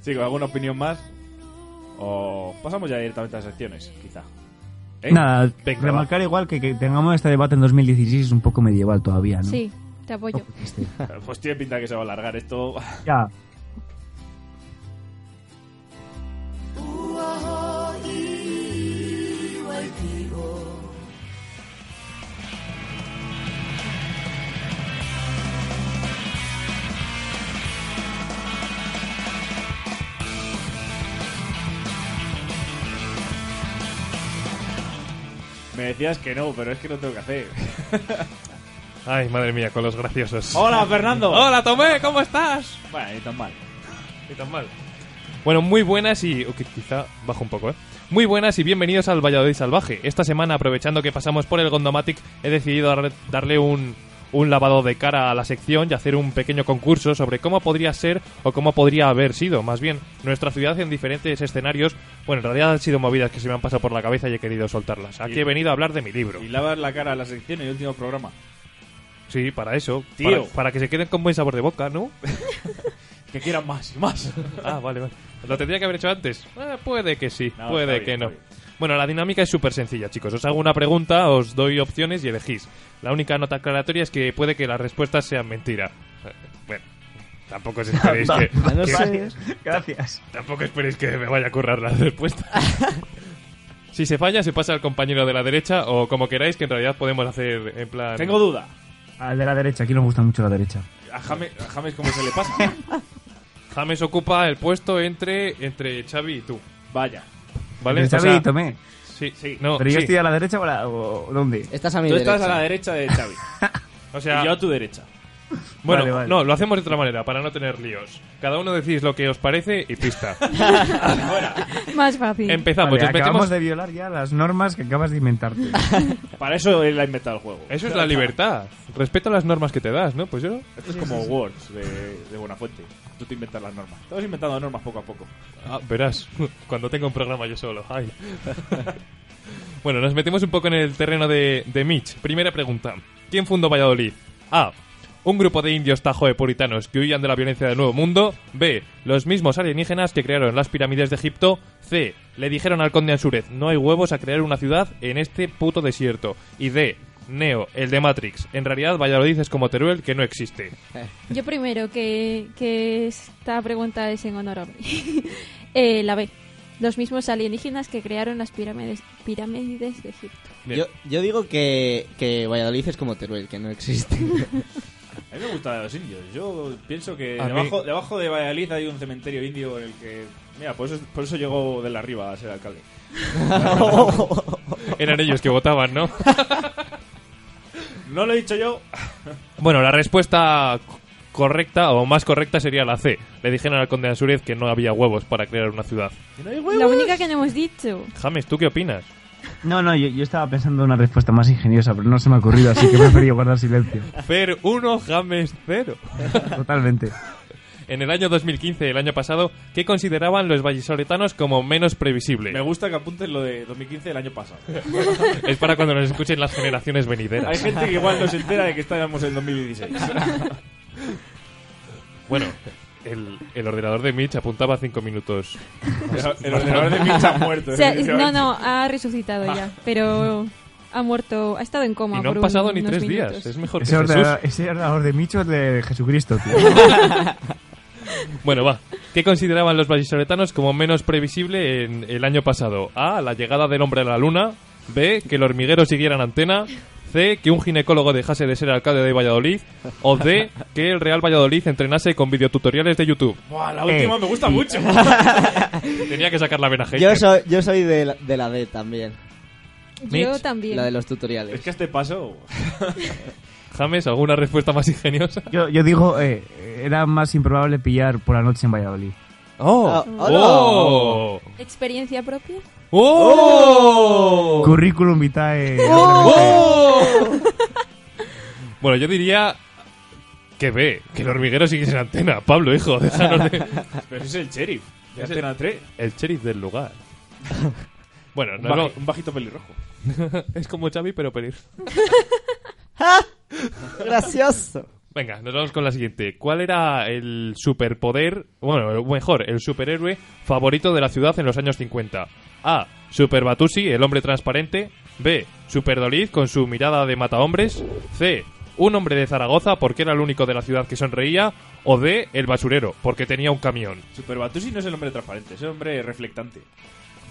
Sigo, ¿alguna opinión más? O pasamos ya directamente a las secciones, quizá. ¿Eh? Nada, Venga, remarcar igual que, que tengamos este debate en 2016 es un poco medieval todavía, ¿no? Sí, te apoyo. Este, Pues tiene pinta que se va a alargar esto. ya, Me decías que no, pero es que no tengo que hacer. *laughs* Ay, madre mía, con los graciosos. Hola, Fernando. Hola, Tomé, ¿cómo estás? Bueno, ni tan mal. Ni tan mal. Bueno, muy buenas y... ok, quizá bajo un poco, ¿eh? Muy buenas y bienvenidos al Valladolid Salvaje. Esta semana, aprovechando que pasamos por el Gondomatic, he decidido dar- darle un, un lavado de cara a la sección y hacer un pequeño concurso sobre cómo podría ser o cómo podría haber sido, más bien, nuestra ciudad en diferentes escenarios. Bueno, en realidad han sido movidas que se me han pasado por la cabeza y he querido soltarlas. Aquí Y- he venido a hablar de mi libro. Y lavas la cara a la sección en el último programa. Sí, para eso. Tío. Para, para que se queden con buen sabor de boca, ¿no? *laughs* Que quieran más y más. Ah, vale, vale. ¿Lo tendría que haber hecho antes? Eh, puede que sí, No, puede bien, que no. Bueno, la dinámica es súper sencilla, chicos. Os hago una pregunta, os doy opciones y elegís. La única nota aclaratoria es que puede que las respuestas sean mentira. Bueno, tampoco os esperéis *laughs* que, Ya no que- sé. Gracias. tampoco esperéis que me vaya a currar la respuesta. *laughs* si se falla, se pasa al compañero de la derecha o como queráis, que en realidad podemos hacer en plan... Tengo duda. Al de la derecha, aquí nos gusta mucho la derecha. A James, a James ¿cómo se le pasa? *laughs* James ocupa el puesto entre, entre Xavi y tú. Vaya. ¿Vale? De O sea, Tomé. Sí, Sí. No, Pero yo sí. estoy a la derecha o, a la- o- ¿dónde? Estás a mi Tú derecha. estás a la derecha de Xavi. *laughs* O sea, y yo a tu derecha. Bueno, Vale, vale. no, lo hacemos de otra manera, para no tener líos. Cada uno decís lo que os parece y pista. *laughs* Más fácil. Empezamos, Vale, os acabamos metemos... de violar ya las normas que acabas de inventarte. *laughs* Para eso él ha inventado el juego. Eso es la libertad. Respeta las normas que te das, ¿no? Pues yo... Esto es como Words de, de Buenafuente. Te inventas las normas. Estamos inventando normas poco a poco. Ah, verás, *laughs* cuando tenga un programa yo solo. Ay. *laughs* bueno, nos metemos un poco en el terreno de, de Mitch. Primera pregunta. ¿Quién fundó Valladolid? A. Un grupo de indios puritanos que huían de la violencia del Nuevo Mundo. B. Los mismos alienígenas que crearon las pirámides de Egipto. C. Le dijeron al conde Ansúrez, no hay huevos a crear una ciudad en este puto desierto. Y D. Neo, el de Matrix. En realidad Valladolid es como Teruel que no existe. *laughs* Yo primero, que, que esta pregunta es en honor a mí. *laughs* Eh, la B. Los mismos alienígenas que crearon las pirámides, pirámides de Egipto. Yo, yo digo que, que Valladolid es como Teruel, que no existe. *laughs* A mí me gusta de los indios. Yo pienso que A mí- debajo, debajo de Valladolid hay un cementerio indio en el que... Mira, por eso, por eso llegó de la arriba a ser alcalde. Eran ellos que votaban, ¿no? No lo he dicho yo. Bueno, la respuesta correcta o más correcta sería la C. Le dijeron al conde Ansúrez que no había huevos para crear una ciudad. La única que no hemos dicho. James, ¿tú qué opinas? No, no, yo, yo estaba pensando en una respuesta más ingeniosa, pero no se me ha ocurrido, así que he preferido guardar silencio. Fer 1, James 0. Totalmente. En el año 2015, el año pasado, ¿qué consideraban los vallisoletanos como menos previsible? Me gusta que apuntes lo de 2015 del año pasado. *laughs* Es para cuando nos escuchen las generaciones Hay venideras. gente que igual no se entera de que estábamos en 2016. Bueno, el, el ordenador de Mitch apuntaba 5 minutos. El, el ordenador de Mitch ha muerto. O sea, no, no, ha resucitado ya. Pero ha muerto, ha estado en coma. Y no por han un- pasado ni unos tres minutos. días. Es mejor que Ese Jesús. ordenador, ese ordenador de Micho es de Jesucristo, tío. *laughs* Bueno, va. ¿Qué consideraban los vallisoletanos como menos previsible en el año pasado? A. La llegada del hombre a la luna. B. Que el hormiguero siguiera en antena. C. Que un ginecólogo dejase de ser alcalde de Valladolid. O D. Que el Real Valladolid entrenase con videotutoriales de YouTube. Buah, la última Eh, me gusta mucho. *laughs* Tenía que sacar la vena yo, soy, yo soy de la, de la D también. Yo también. La de los tutoriales. es que este paso... *laughs* James, ¿alguna respuesta más ingeniosa? Yo, yo digo, eh, era más improbable pillar por la noche en Valladolid. ¡Oh! Hola. ¡Oh! ¿Experiencia propia? ¡Oh! Currículum vitae. ¡Oh! *laughs* Bueno, yo diría que ve, que el hormiguero sigue en antena. Pablo, hijo, déjanos de... *laughs* Pero ese es el sheriff. De Antena 3. El sheriff del lugar. *laughs* Bueno, Un, no, baji- no, un bajito pelirrojo. es como Xavi, pero pedir. *laughs* Gracioso. Venga, nos vamos con la siguiente. ¿Cuál era el superpoder, bueno, o mejor, el superhéroe favorito de la ciudad en los años 50? A. Super Batusi, el hombre transparente. B. Super Dolid con su mirada de matahombres. C. Un hombre de Zaragoza porque era el único de la ciudad que sonreía. O D. El basurero porque tenía un camión. Super Batusi no es el hombre transparente, es el hombre reflectante.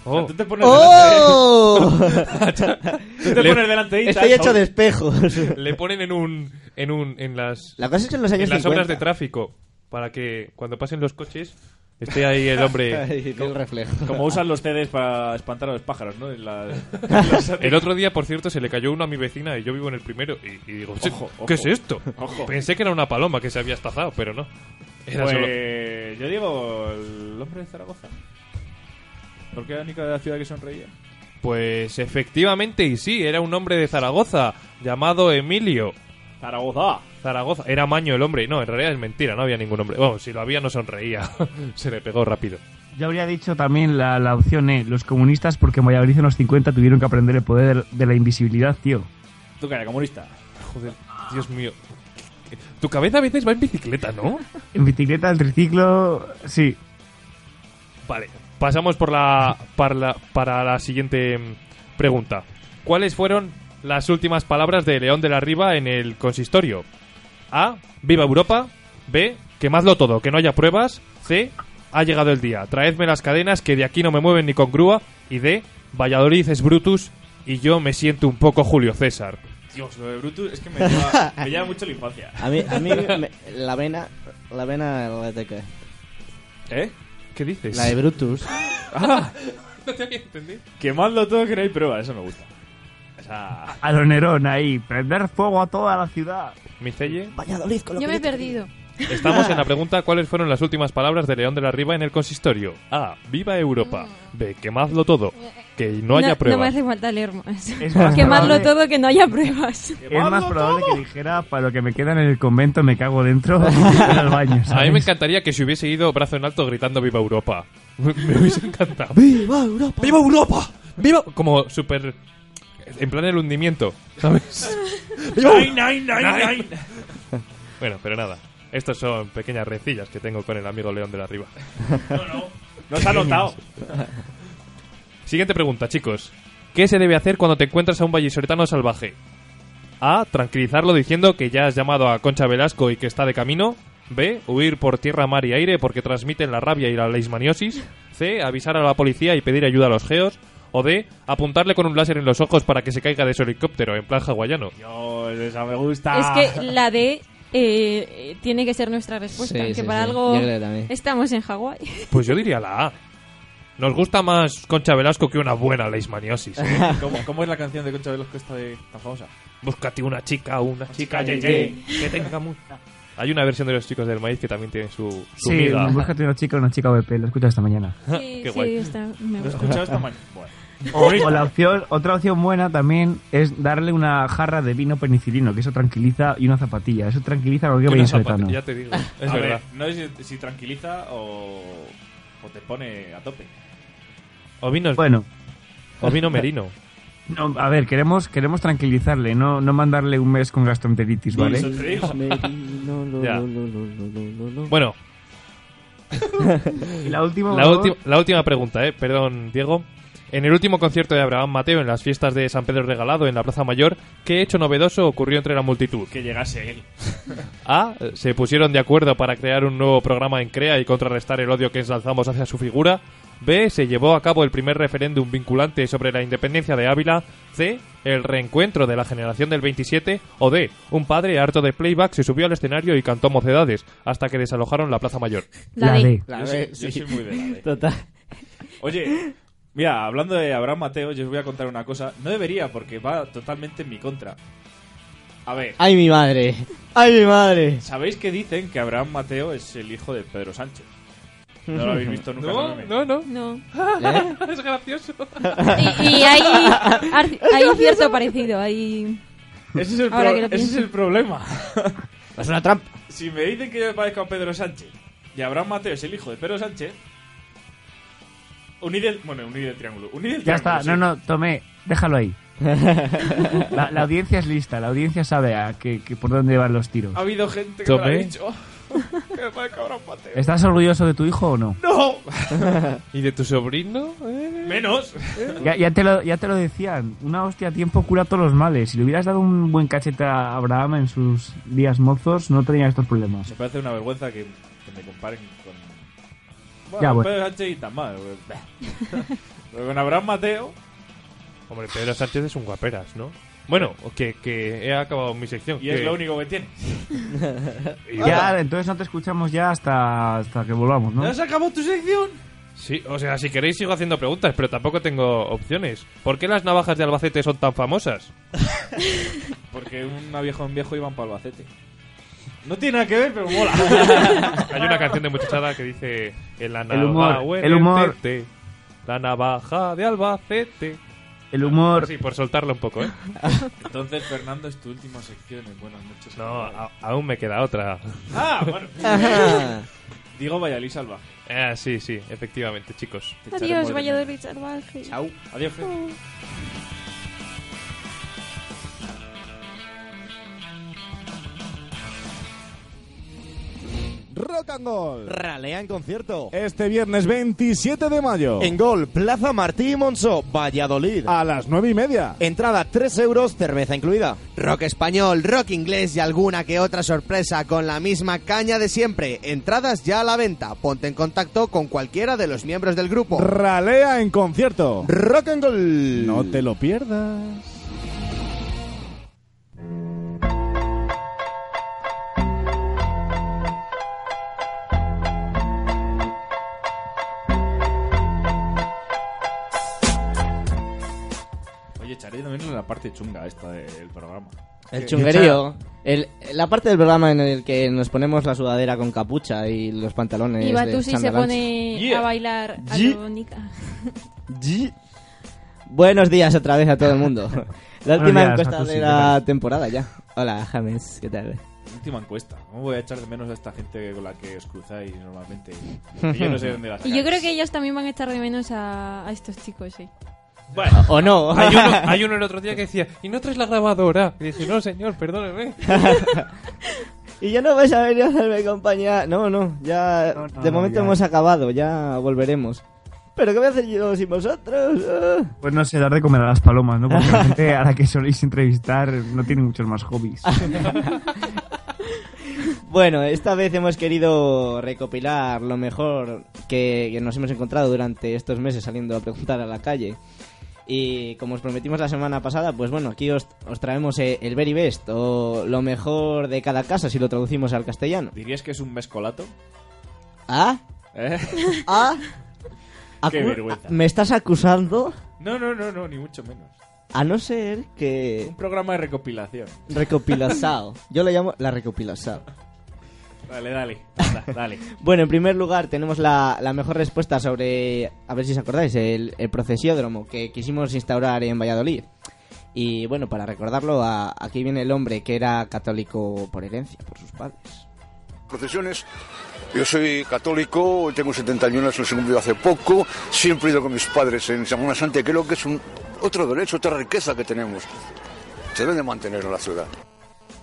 O Oh. sea, tú te pones ¡Oh! delante, *laughs* tú te Le- pones delante y Estoy hecho de espejos. Le ponen en un, en un, en las, La cosa es en los años en las 50. obras de tráfico para que cuando pasen los coches Esté ahí el hombre. *laughs* Ay, el reflejo. Como usan los CDs para espantar a los pájaros, ¿no? En *laughs* El otro día, por cierto, se le cayó uno a mi vecina y yo vivo en el primero. Y, y digo, "Che, Ojo, ¿qué ojo. es esto? Ojo. Pensé que era una paloma que se había estazado, pero no. Era solo. Pues yo digo el hombre de Zaragoza. ¿Por qué era la única de la ciudad que sonreía? Pues efectivamente, y sí, era un hombre de Zaragoza llamado Emilio. Zaragoza. Zaragoza. Era maño el hombre. No, en realidad es mentira, no había ningún hombre. Bueno, si lo había, no sonreía. *laughs* se le pegó rápido. Yo habría dicho también la, la opción E. Los comunistas, porque en Valladolid en los 50 tuvieron que aprender el poder de la invisibilidad, tío. Tú que eres comunista. Joder, Dios mío. Tu cabeza a veces va en bicicleta, ¿no? En bicicleta, el triciclo, sí. Vale, pasamos por la para, la para la siguiente pregunta. ¿Cuáles fueron las últimas palabras de León de la Riva en el consistorio? A. Viva Europa. B. Quemadlo todo, que no haya pruebas. C. Ha llegado el día. Traedme las cadenas que de aquí no me mueven ni con grúa. Y D. Valladolid es Brutus y yo me siento un poco Julio César. Dios, lo de Brutus es que me lleva, me lleva mucho la infancia. *laughs* A mí, a mí me- la vena, la vena la de qué? ¿Eh? ¿Qué dices? La de Brutus. *laughs* *laughs* No te había entendido. Quemadlo todo que no hay prueba, eso me gusta. A lo Nerón ahí, prender fuego a toda la ciudad. Micelle. Valladolid con lo Yo que me he perdido. Estamos en la *laughs* pregunta ¿cuáles fueron las últimas palabras de León de la Riva en el consistorio? A. Viva Europa. B. Quemadlo todo. Que no haya No me pruebas. hace falta leer más. Es *laughs* más Quemadlo probable- todo que no haya pruebas. Es más probable que dijera, para lo que me queda en el convento me cago dentro al baño. A mí me ¿sabes? encantaría que se hubiese ido brazo en alto gritando Viva Europa. *laughs* Me hubiese encantado. ¡Viva Europa! ¡Viva Europa! ¡Viva! Como súper... En plan el hundimiento, ¿sabes? ¡Nine, nine, nine, nine! Bueno, pero nada. Estos son pequeñas recillas que tengo con el amigo León de la Riva. No se ha notado. *laughs* Siguiente pregunta, chicos. ¿Qué se debe hacer cuando te encuentras a un vallisoletano salvaje? A. Tranquilizarlo diciendo que ya has llamado a Concha Velasco y que está de camino. B. Huir por tierra, mar y aire porque transmiten la rabia y la leishmaniosis. C. Avisar a la policía y pedir ayuda a los geos. O D. Apuntarle con un láser en los ojos para que se caiga de su helicóptero en plan hawaiano. Dios, esa me gusta. Es que la D eh, tiene que ser nuestra respuesta. Sí, que sí, para sí. algo estamos en Hawái. Pues yo diría la A. Nos gusta más Concha Velasco que una buena leishmaniosis. ¿eh? *laughs* ¿Cómo, cómo es la canción de Concha Velasco esta de tan famosa? Búscate una chica, una chica, ye, ye, ye, que tenga mu- Hay una versión de los chicos del maíz que también tiene su, su Sí, miga. búscate una chica o una chica VP, lo escuchas esta mañana. Sí, Qué sí, guay. está- me ¿Lo he escuchado esta mañana? *laughs* Bueno. O la opción, otra opción buena también es darle una jarra de vino penicilino, que eso tranquiliza, y una zapatilla. Eso tranquiliza a cualquier zapata- ya te digo, es a verdad. ver, no sé si, si tranquiliza o, o te pone a tope. O vino, Bueno, o vino *laughs* merino. no, a ver, queremos, queremos tranquilizarle, no, no mandarle un mes con gastroenteritis, ¿vale? Bueno, la última, la, última la última pregunta, eh. Perdón, Diego. En el último concierto de Abraham Mateo en las fiestas de San Pedro Regalado en la Plaza Mayor, ¿qué hecho novedoso ocurrió entre la multitud? Que llegase él. A. *laughs* Se pusieron de acuerdo para crear un nuevo programa en CREA y contrarrestar el odio que ensalzamos hacia su figura. B. Se llevó a cabo el primer referéndum vinculante sobre la independencia de Ávila. C. El reencuentro de la generación del 27. O D. Un padre harto de playback se subió al escenario y cantó mocedades hasta que desalojaron la Plaza Mayor. La, La D. D. La yo, B, soy, yo sí. soy muy de la D. Total. Oye, mira, hablando de Abraham Mateo, yo os voy a contar una cosa. No debería, porque va totalmente en mi contra. A ver, ¡Ay, mi madre! ¡Ay, mi madre! ¿sabéis que dicen que Abraham Mateo es el hijo de Pedro Sánchez? No lo habéis visto nunca. No, no, no. No. ¿Eh? *laughs* Es gracioso. Y, y hay, *laughs* ar- hay cierto parecido. Hay... Ese es el, Ahora pro- que lo ese es el problema. *laughs* Es una trampa. Si me dicen que yo me parezco a Pedro Sánchez y Abraham Mateo es el hijo de Pedro Sánchez, unid el. Bueno, unid el triángulo. Unid el Ya triángulo, está, sí. no, no, tomé, déjalo ahí. La, la audiencia es lista, la audiencia sabe a que, que por dónde van los tiros. Ha habido gente que me lo ha Tomé. dicho. Que me. ¿Estás orgulloso de tu hijo o no? *laughs* ¡No! ¿Y de tu sobrino? Eh. Menos. Ya, ya, te lo, ya te lo decían, una hostia a tiempo cura todos los males. Si le hubieras dado un buen cachete a Abraham en sus días mozos, no tendría estos problemas. Me parece una vergüenza que, que me comparen con. Bueno, Ya, bueno. Pedro Sánchez y tan mal. güey. Pero con Abraham Mateo. Hombre, Pedro Sánchez es un guaperas, ¿no? Bueno, que, que he acabado mi sección. Y es que- lo único que tiene. *laughs* Ya, entonces no te escuchamos ya hasta, hasta que volvamos, ¿no? ¿Ya se acabó tu sección? Sí, o sea, si queréis sigo haciendo preguntas, pero tampoco tengo opciones. ¿Por qué las navajas de Albacete son tan famosas? *laughs* Porque una vieja un viejo iban para Albacete. No tiene nada que ver, pero mola. *laughs* Hay una canción de muchachada que dice en la El humor, el humor. Tete, la navaja de Albacete. El humor... Sí, por soltarlo un poco, ¿eh? *laughs* Entonces, Fernando, es tu última sección. en Buenas noches. No, a- aún me queda otra. Ah, *laughs* bueno. Digo Valladolid salvaje. Ah, sí, sí, efectivamente, chicos. Adiós, Valladolid salvaje. Chao. Adiós, Fer. Rock and Gold. Ralea en concierto. Este viernes 27 de mayo. En Gol, Plaza Martí y Monzó, Valladolid. A las 9 y media. Entrada 3 euros, cerveza incluida. Rock español, rock inglés y alguna que otra sorpresa con la misma caña de siempre. Entradas ya a la venta. Ponte en contacto con cualquiera de los miembros del grupo. Ralea en concierto. Rock and Gold. No te lo pierdas. Menos la parte chunga esta del programa. El chunguerío. El, la parte del programa en el que nos ponemos la sudadera con capucha y los pantalones. Y Batusi se pone Yeah. a bailar a Nika. *laughs* Buenos días otra vez a todo el mundo. *laughs* La última días, encuesta Batusi, de ¿qué la temporada ya. Hola, James, ¿qué tal? Última encuesta. ¿Cómo voy a echar de menos a esta gente con la que os cruzáis normalmente? *laughs* Y yo no sé dónde la Y yo creo que ellos también van a echar de menos a, a estos chicos, sí. Bueno, ¿O no? Hay uno, hay uno el otro día que decía, ¿y no traes la grabadora? Y dije, no, señor, perdóneme. *laughs* y ya no vais a venir a hacerme compañía. No, no, ya. No, no, de momento ya. hemos acabado, ya volveremos. ¿Pero qué voy a hacer yo sin vosotros? Ah. *laughs* Pues no sé, dar de comer a las palomas, ¿no? Porque la *laughs* gente a la que soléis entrevistar no tiene muchos más hobbies. Bueno, esta vez hemos querido recopilar lo mejor que, que nos hemos encontrado durante estos meses saliendo a preguntar a la calle. Y como os prometimos la semana pasada, pues bueno, aquí os, os traemos eh, el very best o lo mejor de cada casa si lo traducimos al castellano. ¿dirías que es un mescolato? ¿Ah? ¿Eh? ¿Ah? *laughs* Qué vergüenza. ¿Me estás acusando? No, no, no, no, ni mucho menos. A no ser que... Un programa de recopilación. Recopilación. Yo lo llamo la recopilación. *laughs* Dale, dale. Anda, dale. *laughs* Bueno, en primer lugar tenemos la, la mejor respuesta sobre, a ver si os acordáis, el, el procesiódromo que quisimos instaurar en Valladolid. Y bueno, para recordarlo, a- aquí viene el hombre que era católico por herencia, por sus padres. procesiones. Yo soy católico, tengo 71 años, los he cumplido hace poco. Siempre he ido con mis padres en Semana Santa, y creo que es un otro derecho, otra riqueza que tenemos. Se debe de mantener en la ciudad.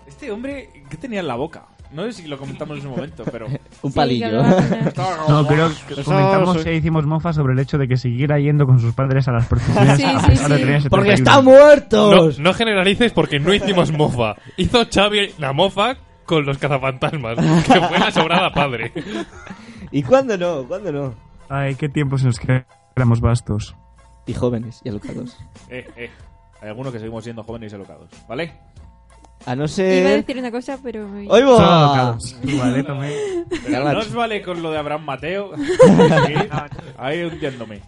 Este hombre, ¿qué tenía en la boca? No sé si lo comentamos en su momento, pero... *laughs* Un palillo. *laughs* No, creo que comentamos e hicimos mofa sobre el hecho de que siguiera yendo con sus padres a las procesiones Sí, a sí, pesar de sí. tener 71. ¡Porque están No, muertos! no generalices porque no hicimos mofa. Hizo Xavi la mofa con los cazafantasmas, *laughs* que fue la sobrada padre. ¿Y cuándo no? ¿Cuándo no? Ay, qué tiempos en los que éramos vastos. Y jóvenes y alocados. Eh, eh. Hay algunos que seguimos siendo jóvenes y alocados, ¿vale? A no Iba a ser... decir una cosa, pero... ¡Oigo! Solo alocados. Vale, tomé. Pero Cálmate. no os vale con lo de Abraham Mateo. *laughs* Sí, ahí hundiéndome.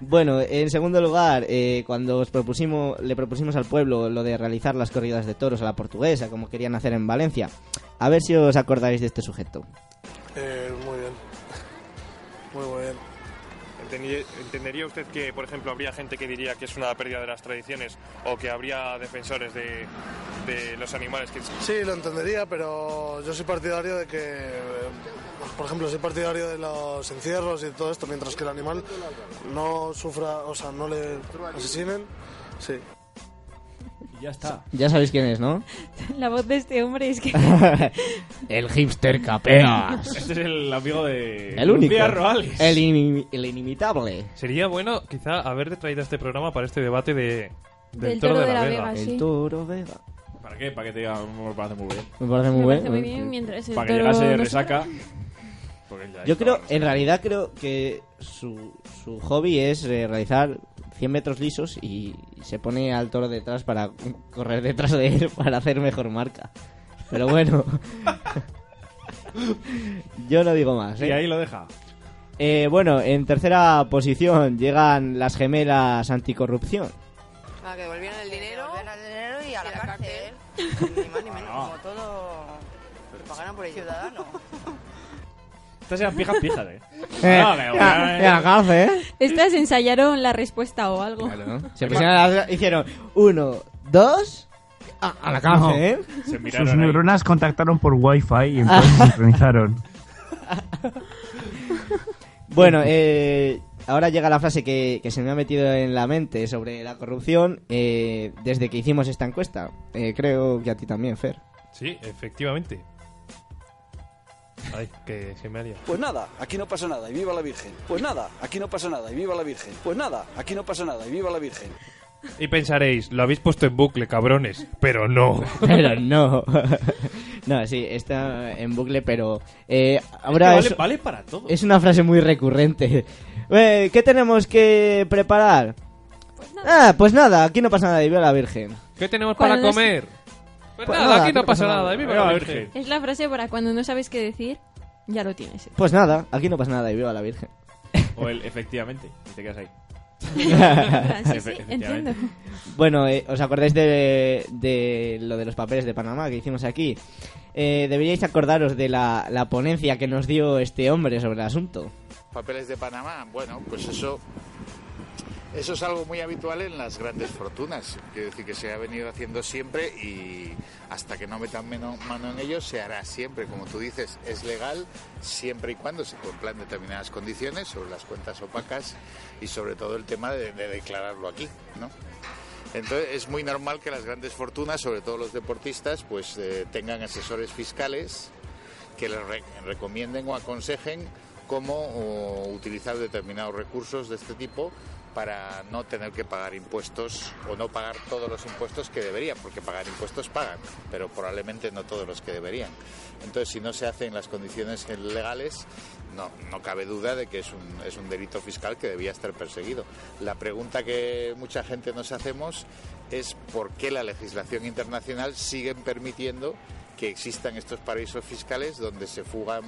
Bueno, en segundo lugar, eh, cuando os propusimos, le propusimos al pueblo lo de realizar las corridas de toros a la portuguesa, como querían hacer en Valencia. A ver si os acordáis de este sujeto. Eh, muy bien. Muy, muy bien. ¿Entendería usted que, por ejemplo, habría gente que diría que es una pérdida de las tradiciones o que habría defensores de, de los animales que... Sí, lo entendería, pero yo soy partidario de que, por ejemplo, soy partidario de los encierros y todo esto, mientras que el animal no sufra, o sea, no le asesinen. Sí. Y ya está. Ya sabéis quién es, ¿no? *laughs* La voz de este hombre es que... *laughs* el hipster capeas. Este es el amigo de... El único. Lucía Roales. El, inim- el inimitable. Sería bueno, quizá, haber traído este programa para este debate de, del, Del toro, toro de de la, la Vega. Vega. El sí. toro Vega. ¿Para qué? Para que te diga, me parece muy bien. Me parece muy Me bien. parece muy bien mientras el Para que toro llegase de no resaca. *laughs* Yo creo, en realidad creo que su, su hobby es eh, realizar 100 metros lisos y se pone al toro detrás para correr detrás de él *laughs* para hacer mejor marca. Pero bueno, *laughs* yo no digo más. Y ¿eh? ahí lo deja. Eh, bueno, en tercera posición llegan las gemelas anticorrupción. A que devolvieran el dinero. el dinero y a la, cárcel. *laughs* Ni más ni menos, como todo lo pagaran por el ciudadano. Estas eran pijas pijas, eh. Eh, No, gafe, ¿eh? Estas ensayaron la respuesta o algo. Se pusieron a la- hicieron uno, dos, a, a la cárcel, ¿eh? Sus neuronas contactaron por wifi y entonces se *laughs* sincronizaron. Bueno, eh, ahora llega la frase que, que se me ha metido en la mente sobre la corrupción eh, desde que hicimos esta encuesta. Eh, creo que a ti también, Fer. Sí, efectivamente. Ay, que se me ha liado. Pues nada, aquí no pasa nada y viva la Virgen. Pues nada, aquí no pasa nada y viva la Virgen. Pues nada, aquí no pasa nada y viva la Virgen. Y pensaréis, lo habéis puesto en bucle, cabrones. Pero no. *laughs* Pero no. *laughs* no, sí, está en bucle, pero eh, ahora vale- es, vale para todo. es una frase muy recurrente. *laughs* Eh, ¿Qué tenemos que preparar? Ah, pues nada, aquí no pasa nada y viva la Virgen. ¿Qué tenemos para comer? Pues, Pues nada, nada, aquí no pasa nada. y viva la Virgen. Es la frase para cuando no sabes qué decir, ya lo tienes. Pues nada, aquí no pasa nada y viva la Virgen. O el efectivamente. Y te quedas ahí. *laughs* Sí, sí, Efe- entiendo. Bueno, eh, ¿os acordáis de, de lo de los papeles de Panamá que hicimos aquí? Eh, deberíais acordaros de la, la ponencia que nos dio este hombre sobre el asunto. Papeles de Panamá, bueno, pues eso eso es algo muy habitual en las grandes fortunas. Quiero decir que se ha venido haciendo siempre y hasta que no metan meno- mano en ello se hará siempre. Como tú dices, es legal siempre y cuando se cumplan determinadas condiciones sobre las cuentas opacas y sobre todo el tema de, de declararlo aquí, ¿no? Entonces es muy normal que las grandes fortunas, sobre todo los deportistas, pues eh, tengan asesores fiscales que les re- recomienden o aconsejen cómo utilizar determinados recursos de este tipo para no tener que pagar impuestos o no pagar todos los impuestos que deberían, porque pagar impuestos pagan, pero probablemente no todos los que deberían. Entonces, si no se hace en las condiciones legales, no, no cabe duda de que es un, es un delito fiscal que debía estar perseguido. La pregunta que mucha gente nos hacemos es por qué la legislación internacional sigue permitiendo que existan estos paraísos fiscales donde se fugan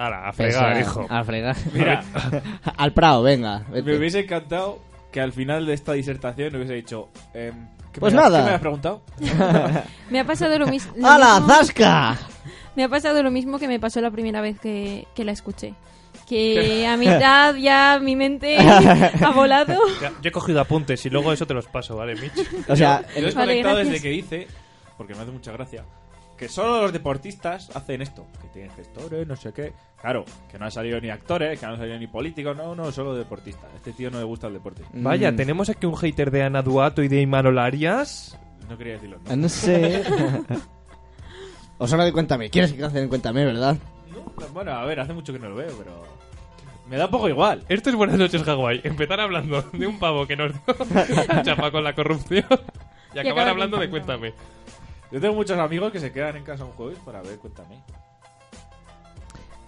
Ahora, a fregar, Pesa- hijo. A fregar. Mira. *laughs* Al Prado, venga. vete. Me hubiese encantado que al final de esta disertación hubiese dicho... em, ¿qué Pues me has- nada. ¿Qué me has preguntado? *laughs* Me ha pasado lo, mis- lo ¡A la mismo. zasca! Me ha pasado lo mismo que me pasó la primera vez que, que la escuché. Que a mitad ya mi mente *laughs* ha volado. Ya, yo he cogido apuntes y luego eso te los paso, ¿vale, Mitch? O sea, Yo he el- desconectado Vale, desde gracias. que dice, porque me hace mucha gracia, que solo los deportistas hacen esto, que tienen gestores, no sé qué. Claro, que no han salido ni actores, que no han salido ni políticos, no, no, solo deportistas. Este tío no le gusta el deporte. Vaya, tenemos aquí un hater de Ana Duato y de Imanol Arias. No quería decirlo. No sé. *laughs* Os hablo de Cuéntame. ¿Quieres que hacen Cuéntame, verdad? Bueno, a ver, hace mucho que no lo veo, pero... Me da un poco igual. Esto es Buenas noches, Hawái. Empezar hablando de un pavo que nos dio *laughs* chapa con la corrupción *laughs* y acabar hablando de. Cuéntame. Yo tengo muchos amigos que se quedan en casa un jueves para ver Cuéntame.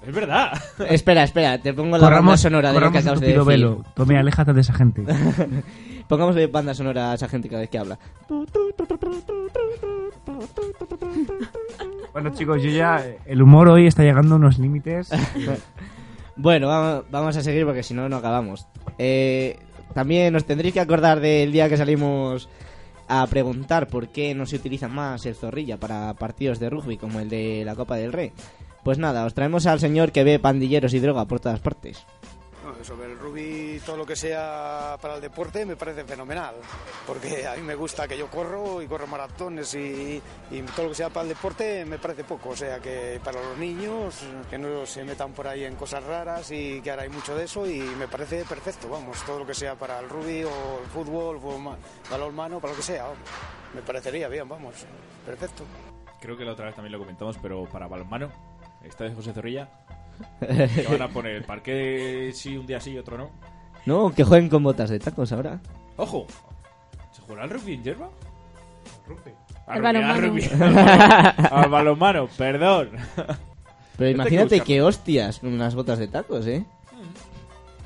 Es verdad. *laughs* Espera, espera, te pongo la banda Corramos, sonora de lo que acabas de decir. velo. Tome, aléjate de esa gente. *laughs* Pongamos de banda sonora a esa gente cada vez que habla. Bueno, chicos, yo ya. El humor hoy está llegando a unos límites. *laughs* Bueno, vamos, a seguir porque si no, no acabamos. Eh, también os tendréis que acordar del día que salimos a preguntar por qué no se utiliza más el zorrilla para partidos de rugby como el de la Copa del Rey. Pues nada, os traemos al señor que ve pandilleros y droga por todas partes. Sobre el rugby, todo lo que sea para el deporte me parece fenomenal, porque a mí me gusta que yo corro y corro maratones y, todo lo que sea para el deporte me parece poco, o sea que para los niños que no se metan por ahí en cosas raras y que ahora hay mucho de eso y me parece perfecto, vamos, todo lo que sea para el rugby o el fútbol, fútbol ma- balonmano, para lo que sea, me parecería bien, vamos, perfecto. Creo que la otra vez también lo comentamos, pero para balonmano, esta vez José Zorrilla, *laughs* que van a poner el parque sí un día sí y otro no. No, que jueguen con botas de tacos ahora. ¡Ojo! ¿Se jugará al rugby en hierba? Rugby. Al El rugby, al balonmano. rugby. *laughs* Al balonmano, perdón. Pero que imagínate qué hostias con unas botas de tacos, ¿eh?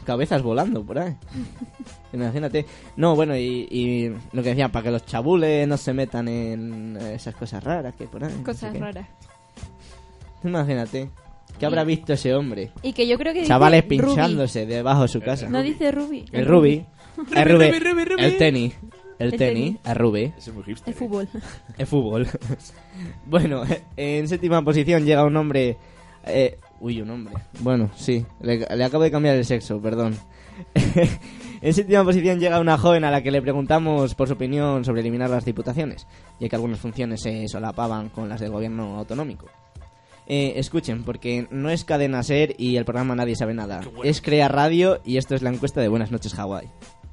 Cabezas volando por ahí. *laughs* Imagínate. No, bueno, y, y lo que decían, para que los chabules no se metan en esas cosas raras que por ahí. no sé Cosas qué. raras. Imagínate. ¿Qué habrá visto ese hombre? Y que yo creo que dice Chavales Ruby. pinchándose debajo de su casa. No dice Ruby. El Ruby. *laughs* Ruby, El Ruby. Ruby, Ruby, Ruby. El tenis. El El tenis. tenis. El Ruby. El fútbol. *laughs* El fútbol. *laughs* bueno, en séptima posición llega un hombre. eh, uy, un hombre. Bueno, sí. Le, le acabo de cambiar el sexo, perdón. en séptima posición llega una joven a la que le preguntamos por su opinión sobre eliminar las diputaciones, ya que algunas funciones se solapaban con las del gobierno autonómico. Eh, escuchen, porque no es cadena ser y el programa Nadie sabe nada. Es Crea Radio y esto es la encuesta de Buenas noches Hawái.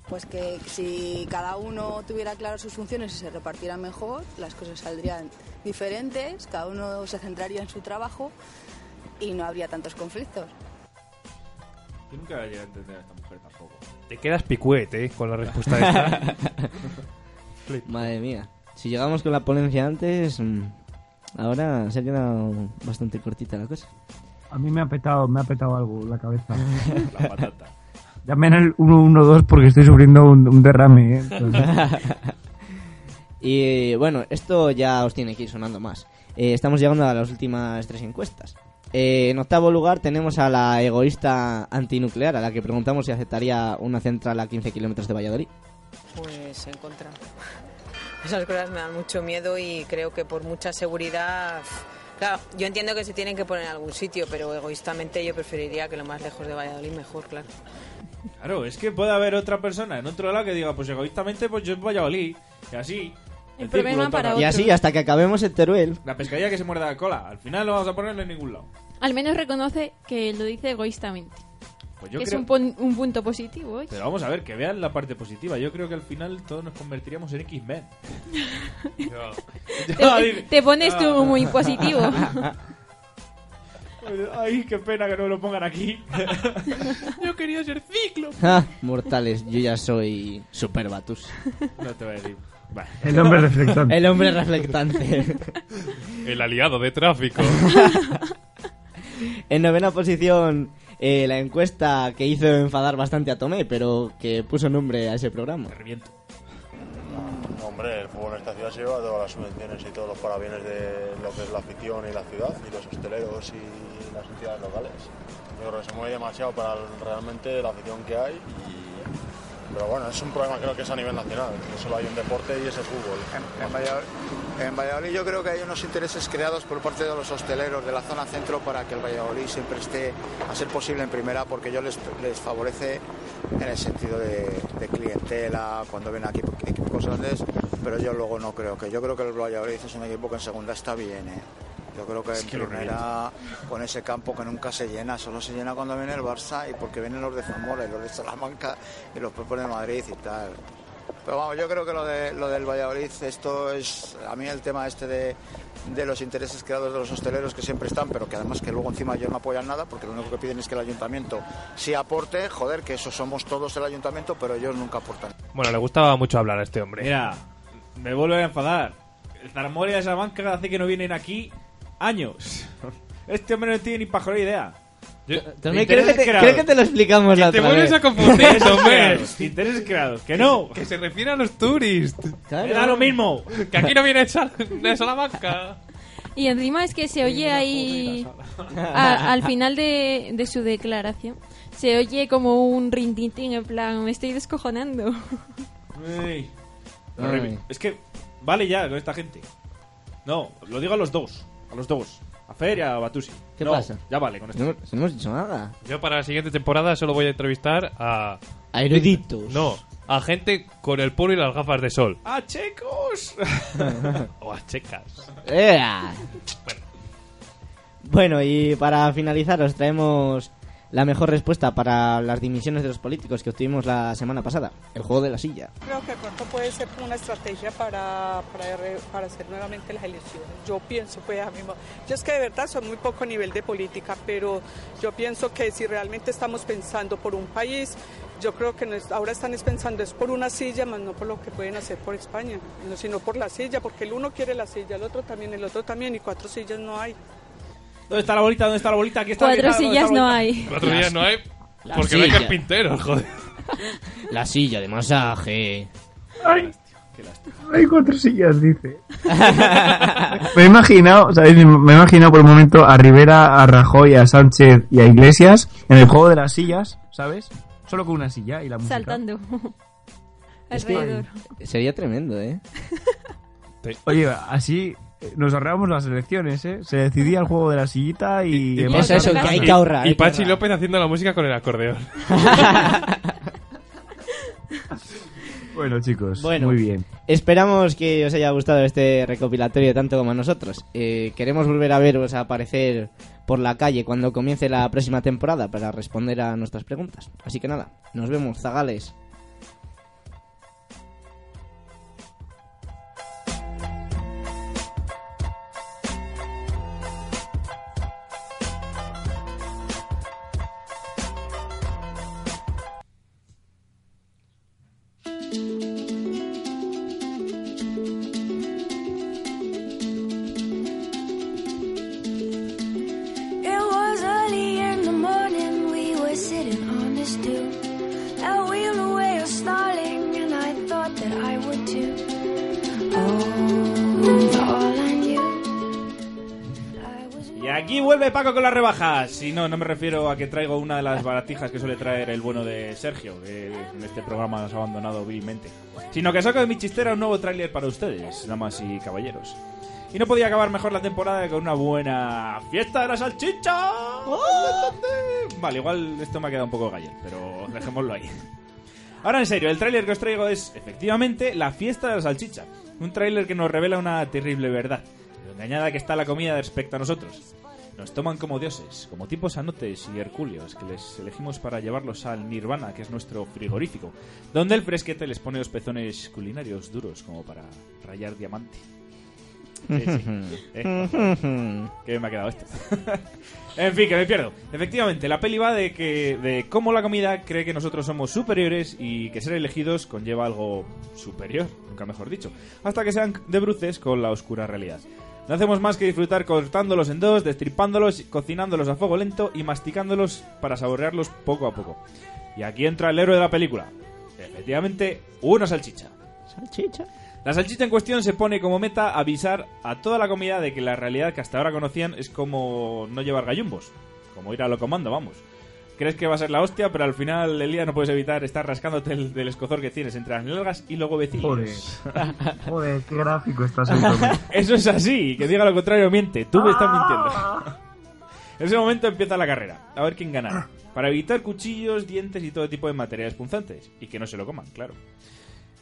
Pues que si cada uno tuviera claro sus funciones y se repartieran mejor, las cosas saldrían diferentes, cada uno se centraría en su trabajo y no habría tantos conflictos. Yo nunca a entender a esta mujer tampoco. Te quedas picuete, ¿eh? Con la respuesta esta. *laughs* Madre mía. Si llegamos con la ponencia antes, mm, ahora se ha quedado bastante cortita la cosa. A mí me ha petado, me ha petado algo la cabeza. *laughs* La patata. Llamen al 112 porque estoy sufriendo un, un derrame. ¿eh? Entonces- *laughs* y bueno, esto ya os tiene que ir sonando más. Eh, estamos llegando a las últimas tres encuestas. Eh, en octavo lugar tenemos a la egoísta antinuclear, a la que preguntamos si aceptaría una central a 15 kilómetros de Valladolid. Pues en contra. Esas cosas me dan mucho miedo y creo que por mucha seguridad... Claro, yo entiendo que se tienen que poner en algún sitio, pero egoístamente yo preferiría que lo más lejos de Valladolid mejor, claro. Claro, es que puede haber otra persona en otro lado que diga, pues egoístamente, pues yo en Valladolid. Y así. El problema para toca. Y así hasta que acabemos en Teruel. La pescadilla que se muerde la cola. Al final no vamos a ponerlo en ningún lado. Al menos reconoce que lo dice egoístamente. Pues yo es creo... un, pon- un punto positivo. ¿eh? Pero vamos a ver, que vean la parte positiva. Yo creo que al final todos nos convertiríamos en X-Men. *laughs* Te, te pones tú muy positivo. *laughs* Ay, qué pena que no lo pongan aquí. *laughs* Yo quería ser ciclo. Ah, mortales, yo ya soy Super Batus. No te voy a decir. Vale. El hombre reflectante. El hombre reflectante. El aliado de tráfico. en novena posición, eh, la encuesta que hizo enfadar bastante a Tomé, pero que puso nombre a ese programa. Hombre, el fútbol en esta ciudad se lleva todas las subvenciones y todos los parabienes de lo que es la afición y la ciudad, y los hosteleros y las entidades locales. Yo creo que se mueve demasiado para realmente la afición que hay, y- pero bueno, es un problema creo que es a nivel nacional, que solo hay un deporte y es el fútbol. En Valladolid, yo creo que hay unos intereses creados por parte de los hosteleros de la zona centro para que el Valladolid siempre esté a ser posible en primera porque ello les, les favorece en el sentido de, de clientela, cuando ven aquí equipos grandes, pero yo luego no creo que. Yo creo que el Valladolid es un equipo que en segunda está bien, ¿eh? Yo creo que Es en que primera, con ese campo que nunca se llena, solo se llena cuando viene el Barça y porque vienen los de Zamora y los de Salamanca y los propios de Madrid y tal. Pero vamos, yo creo que lo, de, lo del Valladolid, esto es, a mí el tema este de, de los intereses creados de los hosteleros que siempre están, pero que además que luego encima ellos no apoyan nada, porque lo único que piden es que el ayuntamiento sí aporte, joder, que eso somos todos el ayuntamiento, pero ellos nunca aportan. Bueno, le gustaba mucho hablar a este hombre. Mira, me vuelve a enfadar. El Zaramoria de Salamanca hace que no vienen aquí años. *laughs* Este hombre no tiene ni pajolera idea. Creo que, te, creo que te lo explicamos la te otra vuelves vez. a confundir, *laughs* hombre. Intereses creados, que no. Que se refiere a los turistas. Me da lo mismo. Que aquí no viene Sal- de Salamanca. Y encima es que se oye ahí, a- al final de, de su declaración, se oye como un rintintín, en plan, me estoy descojonando. Ay. Ay. Es que vale ya con esta gente. No, lo digo a los dos. A los dos. A Fer y a Batusi. ¿Qué No, pasa? Ya vale con esto. No, no hemos dicho nada. Yo para la siguiente temporada solo voy a entrevistar a... A eruditos. No, a gente con el puro y las gafas de sol. ¡A checos! *laughs* o a checas. ¡Ea! Bueno, y para finalizar os traemos la mejor respuesta para las dimisiones de los políticos que obtuvimos la semana pasada. El juego de la silla. Creo que pronto puede ser una estrategia para, para, hacer nuevamente las elecciones. Yo pienso, pues a yo es que de verdad soy muy poco nivel de política, pero yo pienso que si realmente estamos pensando por un país, yo creo que ahora están es pensando es por una silla, más no por lo que pueden hacer por España, no, sino por la silla, porque el uno quiere la silla, el otro también, el otro también, y cuatro sillas no hay. ¿Dónde está la bolita? ¿Dónde está la bolita? Aquí está Cuatro aquí está, ¿dónde sillas no hay. Cuatro días no hay. La Porque no hay silla. carpinteros, joder. La silla de masaje. Ay, hay cuatro sillas, dice. *laughs* me he imaginado, ¿sabéis? Me he imaginado por un momento a Rivera, a Rajoy, a Sánchez y a Iglesias en el juego de las sillas, ¿sabes? Solo con una silla y la música. Saltando. Es que Alrededor. sería tremendo, ¿eh? Oye, así nos ahorramos las elecciones, ¿eh? Se decidía el juego de la sillita y... Y- demás. Eso, eso, que hay que ahorrar. Y Pachi ahorrar. López haciendo la música con el acordeón. *laughs* Bueno, chicos, Bueno. muy bien. Esperamos que os haya gustado este recopilatorio tanto como a nosotros. Eh, queremos volver a veros aparecer por la calle cuando comience la próxima temporada para responder a nuestras preguntas. Así que nada, nos vemos, zagales. Paco con las rebajas. Y no, no me refiero a que traigo una de las baratijas que suele traer el bueno de Sergio, que en este programa nos ha abandonado vilmente. Sino que saco de mi chistera un nuevo tráiler para ustedes, damas y caballeros. Y no podía acabar mejor la temporada que con una buena fiesta de la salchicha. Vale, igual esto me ha quedado un poco gallel, pero dejémoslo ahí. Ahora en serio, el tráiler que os traigo es efectivamente la fiesta de la salchicha. Un tráiler que nos revela una terrible verdad. Lo engañada que está la comida respecto a nosotros. Nos toman como dioses, como tipos anotes y hercúleos que les elegimos para llevarlos al nirvana, que es nuestro frigorífico, donde el fresquete les pone los pezones culinarios duros como para rayar diamante. Sí, sí. *laughs* Eh, que me ha quedado esto. *laughs* en fin, que me pierdo. Efectivamente, la peli va de que de cómo la comida cree que nosotros somos superiores y que ser elegidos conlleva algo superior, nunca mejor dicho, hasta que sean de bruces con la oscura realidad. No hacemos más que disfrutar cortándolos en dos, destripándolos, cocinándolos a fuego lento y masticándolos para saborearlos poco a poco. Y aquí entra el héroe de la película. Efectivamente, una salchicha. Salchicha. La salchicha en cuestión se pone como meta avisar a toda la comida de que la realidad que hasta ahora conocían es como no llevar gallumbos, como ir a lo comando, vamos. Crees que va a ser la hostia, pero al final del día no puedes evitar estar rascándote el, del escosor que tienes entre las nalgas y luego vecinos. Joder. *laughs* Joder, qué gráfico estás Tommy. *laughs* Eso es así, que diga lo contrario miente, tú me estás mintiendo. *laughs* En ese momento empieza la carrera, a ver quién gana. Para evitar cuchillos, dientes y todo tipo de materiales punzantes. Y que no se lo coman, claro.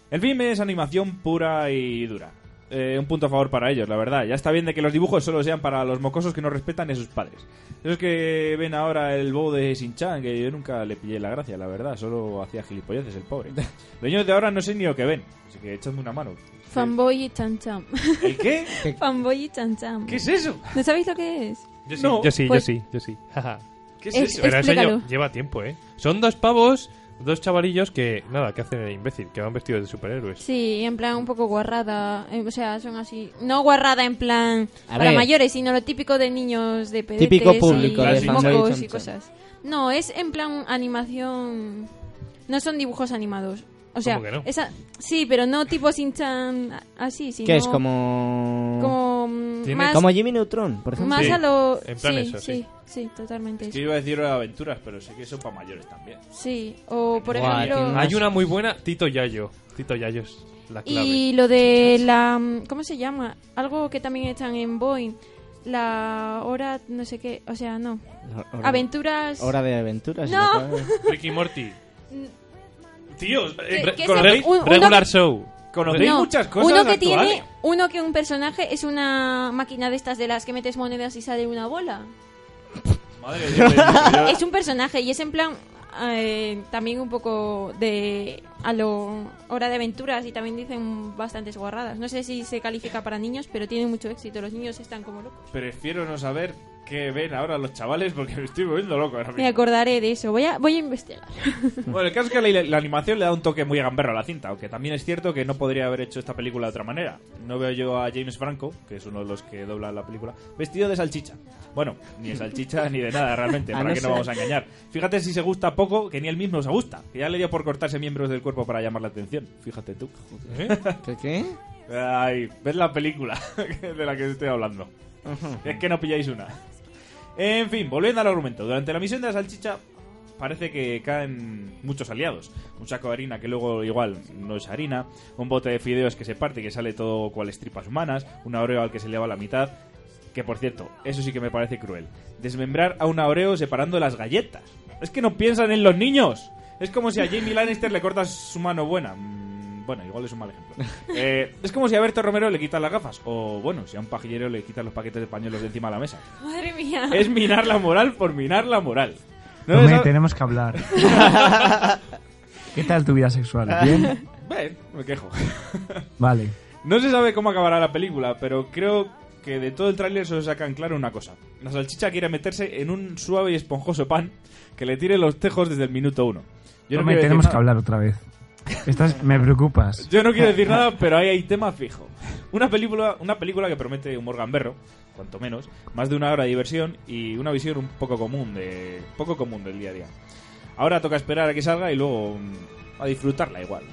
El film es animación pura y dura. Eh, un punto a favor para ellos, la verdad. Ya está bien de que los dibujos solo sean para los mocosos que no respetan a sus padres. Esos que ven ahora el bow de Shin-Chan, que yo nunca le pillé la gracia, la verdad. Solo hacía gilipolleces el pobre. Los niños de ahora no sé ni lo que ven. Así que echadme una mano. Fanboy y Chan Cham. ¿El qué? *laughs* Fanboy y Chan Cham. ¿Qué es eso? ¿No sabéis lo que es? Yo sí, No. yo sí, Pues- yo sí, yo sí. *laughs* ¿Qué es Es- eso? Pero eso lleva tiempo, ¿eh? Son dos pavos, dos chavarillos que, nada, que hacen el imbécil, que van vestidos de superhéroes. Sí, en plan un poco guarrada. eh, O sea, son así. No guarrada en plan A para ver. mayores, sino lo típico de niños de pedetes Típico público y de fanboy mocos y cosas. No, es en plan animación. No son dibujos animados. O sea, ¿Cómo que no? esa... sí, pero no tipo Shin-Chan así, sino ¿Qué es? Como... como más, Como Jimmy Neutron, por ejemplo. más Sí, a lo en plan sí, eso, sí, sí. sí, totalmente. Es que eso. iba a decir aventuras, pero sé que son para mayores también. Sí, o por ejemplo Hay una muy buena, Tito Yayo. Tito Yayo es la clave. Y lo de la... ¿Cómo se llama? Algo que también echan en Boeing. La hora, no sé qué, o sea, no. Hora- Aventuras... Hora de aventuras. No. Ricky Morty. Tío, eh, ¿Qué- re- qué es conocéis el- un- uno Regular que- Show. Conocéis No, muchas cosas uno que actuales. tiene uno que un personaje es una máquina de estas de las que metes monedas y sale una bola. Madre de Dios, yo- es un personaje y es en plan eh, también un poco de a lo hora de aventuras y también dicen bastantes guarradas. No sé si se califica para niños pero tiene mucho éxito. Los niños están como locos. Prefiero no saber que ven ahora los chavales porque me estoy volviendo loco ahora Me acordaré de eso. Voy a, voy a investigar. Bueno, el caso es que la, la animación le da un toque muy gamberro a la cinta, aunque también es cierto que no podría haber hecho esta película de otra manera. No veo yo a James Franco, que es uno de los que dobla la película, vestido de salchicha. Bueno, ni de salchicha *laughs* ni de nada realmente, A para no que no vamos a engañar. Fíjate si se gusta poco, que ni él mismo se gusta, que ya le dio por cortarse miembros del cuerpo para llamar la atención. Fíjate tú. ¿Qué qué? Ay, ves la película *laughs* de la que estoy hablando. Es que no pilláis una. En fin, volviendo al argumento. Durante la misión de la salchicha parece que caen muchos aliados. Un saco de harina que luego igual no es harina, un bote de fideos que se parte y que sale todo cuales tripas humanas, una oreo al que se le va la mitad. Que por cierto, eso sí que me parece cruel. Desmembrar a una oreo separando las galletas. Es que no piensan en los niños. Es como si a Jamie Lannister le cortas su mano buena. Bueno, igual es un mal ejemplo. *laughs* Eh, es como si a Berto Romero le quitas las gafas. O bueno, si a un pajillero le quitas los paquetes de pañuelos de encima de la mesa. Madre mía. Es minar la moral por minar la moral. ¿No Hombre, tenemos que hablar. *laughs* ¿Qué tal tu vida sexual? ¿Bien? Ven, me quejo. Vale. No se sabe cómo acabará la película, pero creo que de todo el tráiler solo sacan claro una cosa. La salchicha quiere meterse en un suave y esponjoso pan que le tire los tejos desde el minuto uno. Yo no Hombre, quiero decir tenemos que hablar otra vez. Me preocupas. Yo no quiero decir nada, pero ahí hay tema fijo. Una película, una película que promete humor gamberro, cuanto menos, más de una hora de diversión y una visión un poco común de poco común del día a día. Ahora toca esperar a que salga y luego mm, a disfrutarla igual.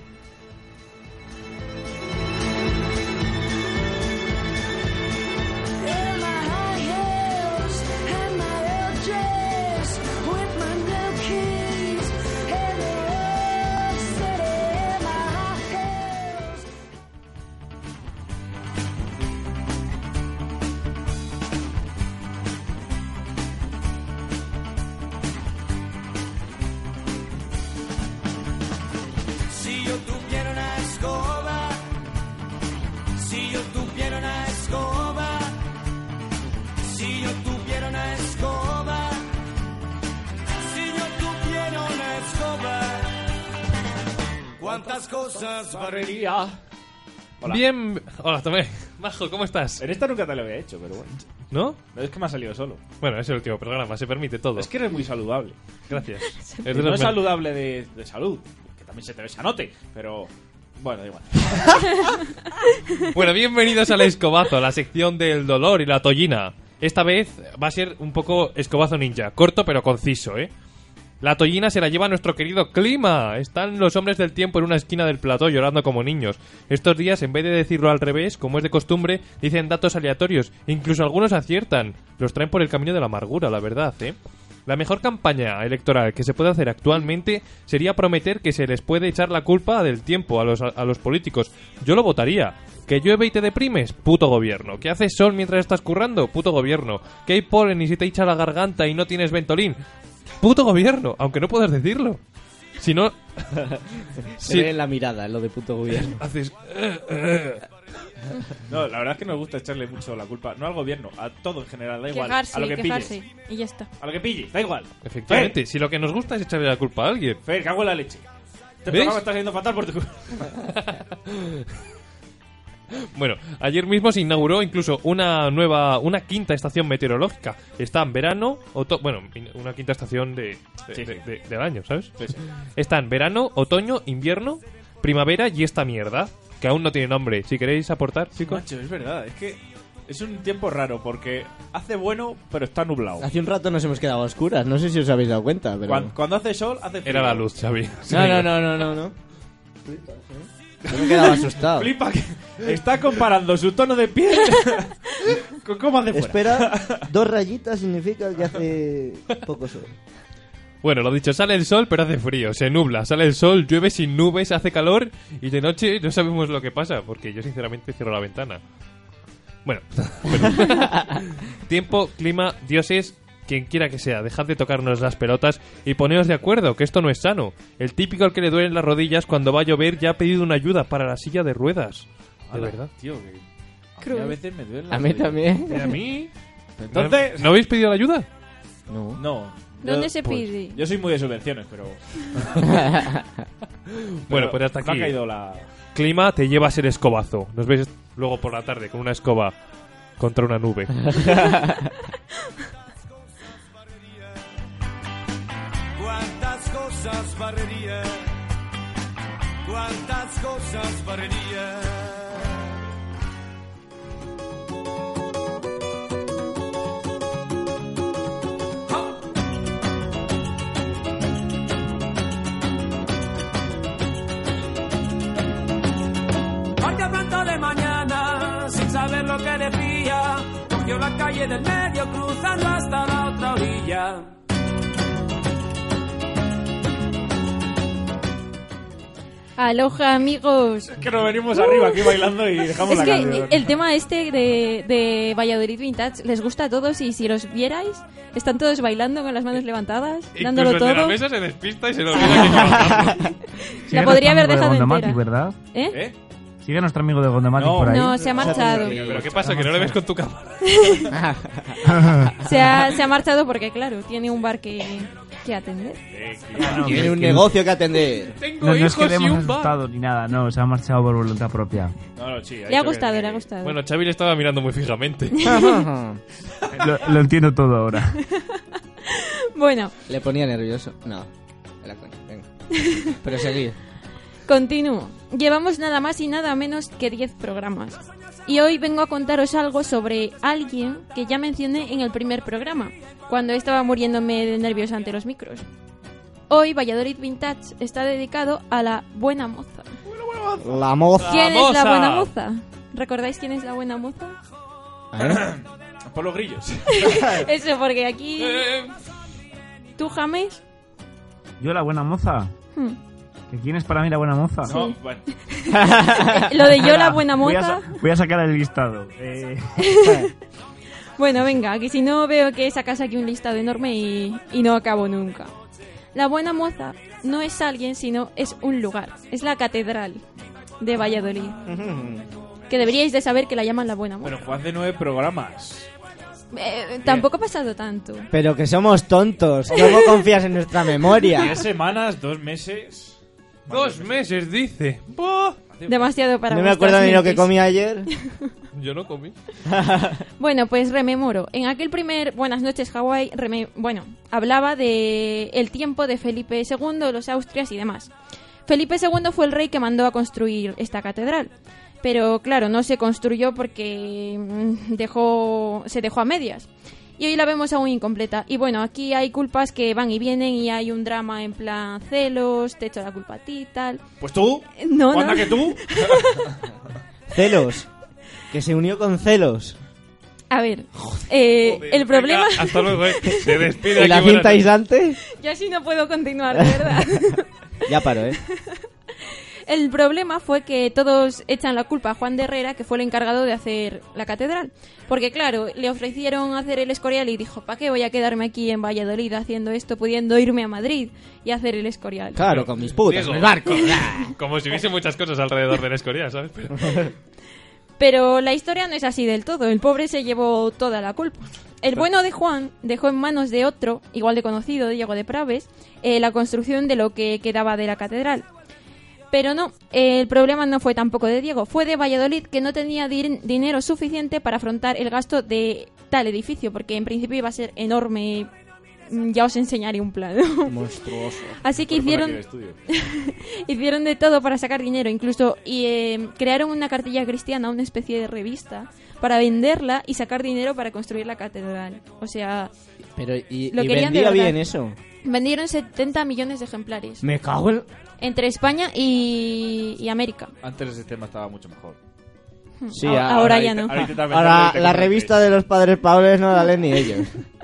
Hola. Bien. Hola, Tomé. Majo, ¿cómo estás? En esta nunca te lo había hecho, pero bueno. ¿No? Es que me ha salido solo. Bueno, es el último programa, se permite todo. Es que eres muy saludable. Gracias. *laughs* Es de no los es men- saludable de, de salud, que también se te ve ese anote, pero bueno, da igual. *laughs* Bueno, bienvenidos al Escobazo, la sección del dolor y la tollina. Esta vez va a ser un poco Escobazo Ninja, corto pero conciso, ¿eh? La tollina se la lleva nuestro querido clima. Están los hombres del tiempo en una esquina del plató llorando como niños. Estos días, en vez de decirlo al revés, como es de costumbre, dicen datos aleatorios. Incluso algunos aciertan. Los traen por el camino de la amargura, la verdad, ¿eh? La mejor campaña electoral que se puede hacer actualmente sería prometer que se les puede echar la culpa del tiempo a los, a los políticos. Yo lo votaría. ¿Que llueve y te deprimes? Puto gobierno. ¿Que haces sol mientras estás currando? Puto gobierno. ¿Que hay polen y se te hincha la garganta y no tienes ventolín? Puto gobierno, aunque no puedas decirlo. Si no... Se *laughs* si- ve en la mirada, lo de puto gobierno. Haces... No, la verdad es que nos gusta echarle mucho la culpa, no al gobierno, a todo en general, da igual. Quejarse, a lo que quejarse. pilles. Y ya está. A lo que pilles, da igual. Efectivamente, si lo que nos gusta es echarle la culpa a alguien. Fer, cago en la leche. Este programa está fatal por tu culpa. *laughs* Bueno, ayer mismo se inauguró incluso una nueva, una quinta estación meteorológica. Está en verano, oto- bueno, una quinta estación de, de- Sí, de- sí. de- del año, ¿sabes? Sí, sí. Está en verano, otoño, invierno, primavera y esta mierda, que aún no tiene nombre. Si queréis aportar, chicos. Macho, es verdad, es que es un tiempo raro porque hace bueno, pero está nublado. Hace un rato nos hemos quedado a oscuras, no sé si os habéis dado cuenta, pero... Cuando, cuando hace sol, hace frío. Era la luz, Xavi. No, no, no, no, no, no. Yo me he quedado asustado. Flipa que está comparando su tono de piel *laughs* con cómo hace fuera. Espera, dos rayitas significa que hace poco sol. Bueno, lo dicho, sale el sol pero hace frío, se nubla, sale el sol, llueve sin nubes, hace calor y de noche no sabemos lo que pasa, porque yo sinceramente cierro la ventana. Bueno, *laughs* bueno. *laughs* tiempo, clima, dioses, quien quiera que sea, dejad de tocarnos las pelotas y poneos de acuerdo, que esto no es sano. El típico al que le duelen las rodillas cuando va a llover ya ha pedido una ayuda para la silla de ruedas. De Ala, verdad. Tío, que... a mí a veces me duele. A mí también. ¿Y a mí? *laughs* Entonces... ¿No habéis pedido la ayuda? No. No. ¿Dónde Yo- se pues, pide? Yo soy muy de subvenciones, pero... *laughs* Bueno, pues hasta me ha aquí. caído la... Clima, te llevas el escobazo. Nos ves luego por la tarde con una escoba contra una nube. *laughs* cosas barrería, cuántas cosas barrería. Lo que decía. Cogió la calle del medio, cruzando hasta la otra orilla. Aloha, amigos. Que nos venimos arriba aquí bailando y dejamos Es la que canción. el tema este de, de Valladolid Vintage les gusta a todos y si los vierais, están todos bailando con las manos levantadas, dándolo Incluso el de la todo. mesa se despista y se le olvida que. *laughs* La podría haber dejado Gondomati, entera. ¿verdad? ¿Eh? Sigue nuestro amigo de Gondomati por ahí. No, se ha marchado. ¿Pero qué pasa? ¿Que no le ves con tu cámara? *laughs* *laughs* Se ha, se ha marchado porque, claro, tiene un bar que, que atender. Tiene un negocio que atender. No, no es que le hemos asustado ni nada, no, se ha marchado por voluntad propia. No, no, sí, Le ha gustado, le ha gustado. Bueno, Xavi le estaba mirando muy fijamente. *laughs* lo, lo entiendo todo ahora. *laughs* Bueno, Le ponía nervioso. No. Era coña, venga. *laughs* Pero seguir. Continúo. Llevamos nada más y nada menos que 10 programas. Y hoy vengo a contaros algo sobre alguien que ya mencioné en el primer programa, cuando estaba muriéndome de nervios ante los micros. Hoy Valladolid Vintage está dedicado a la buena moza. La moza. ¿Quién es la buena moza? ¿Recordáis quién es la buena moza? *coughs* Por los grillos. *laughs* Eso, porque aquí... ¿Tú, James? ¿Yo la buena moza? Hmm. ¿Que ¿Quién es para mí la buena moza? No, bueno. *laughs* Lo de yo la buena Voy a moza. Voy a, sacar el listado. Eh, *laughs* Bueno, venga, que si no veo que sacas aquí un listado enorme y, y no acabo nunca. La buena moza no es alguien, sino es un lugar. Es la catedral de Valladolid. Que deberíais de saber que la llaman la buena moza. Pero fue hace nueve programas. Eh, tampoco ha pasado tanto. Pero que somos tontos. ¿Cómo confías en nuestra memoria? Diez semanas, dos meses. Dos meses, dice. Buah. Demasiado para No me acuerdo ni lo que comí ayer. *laughs* Yo no comí. *laughs* Bueno, pues rememoro. En aquel primer Buenas noches Hawái, reme- bueno, hablaba de el tiempo de Felipe II, los Austrias y demás. Felipe II fue el rey que mandó a construir esta catedral. Pero claro, no se construyó porque mm, dejó, se dejó a medias. Y hoy la vemos aún incompleta. Y bueno, aquí hay culpas que van y vienen y hay un drama en plan celos, te echo la culpa a ti y tal. Pues tú. No, Anda no. que tú. *laughs* Celos. Que se unió con celos. A ver, eh, el problema... Venga, hasta luego, eh. Se despide *laughs* ¿Y la cinta aislante? Yo así no puedo continuar, de verdad. *laughs* Ya paro, ¿eh? El problema fue que todos echan la culpa a Juan de Herrera, que fue el encargado de hacer la catedral. Porque claro, le ofrecieron hacer el Escorial y dijo, ¿para qué voy a quedarme aquí en Valladolid haciendo esto, pudiendo irme a Madrid y hacer el Escorial? Claro, con mis putas, en el barco. *laughs* Como si hubiese muchas cosas alrededor del Escorial, ¿sabes? Pero- Pero la historia no es así del todo. El pobre se llevó toda la culpa. El bueno de Juan dejó en manos de otro, igual de conocido, Diego de Praves, eh, la construcción de lo que quedaba de la catedral. Pero no, el problema no fue tampoco de Diego, fue de Valladolid que no tenía din- dinero suficiente para afrontar el gasto de tal edificio, porque en principio iba a ser enorme. Mm, Ya os enseñaré un plan. *laughs* Monstruoso. Así que hicieron, *laughs* hicieron de todo para sacar dinero, incluso y, eh, crearon una cartilla cristiana, una especie de revista, para venderla y sacar dinero para construir la catedral. O sea, Pero, ¿y, Lo y querían vendía bien eso? vendieron 70 millones de ejemplares Me cago en... entre España y, y América. Antes el sistema estaba mucho mejor. Sí, ahora, ya no. Ahora la revista de los padres Paules no la leen ni ellos. *laughs*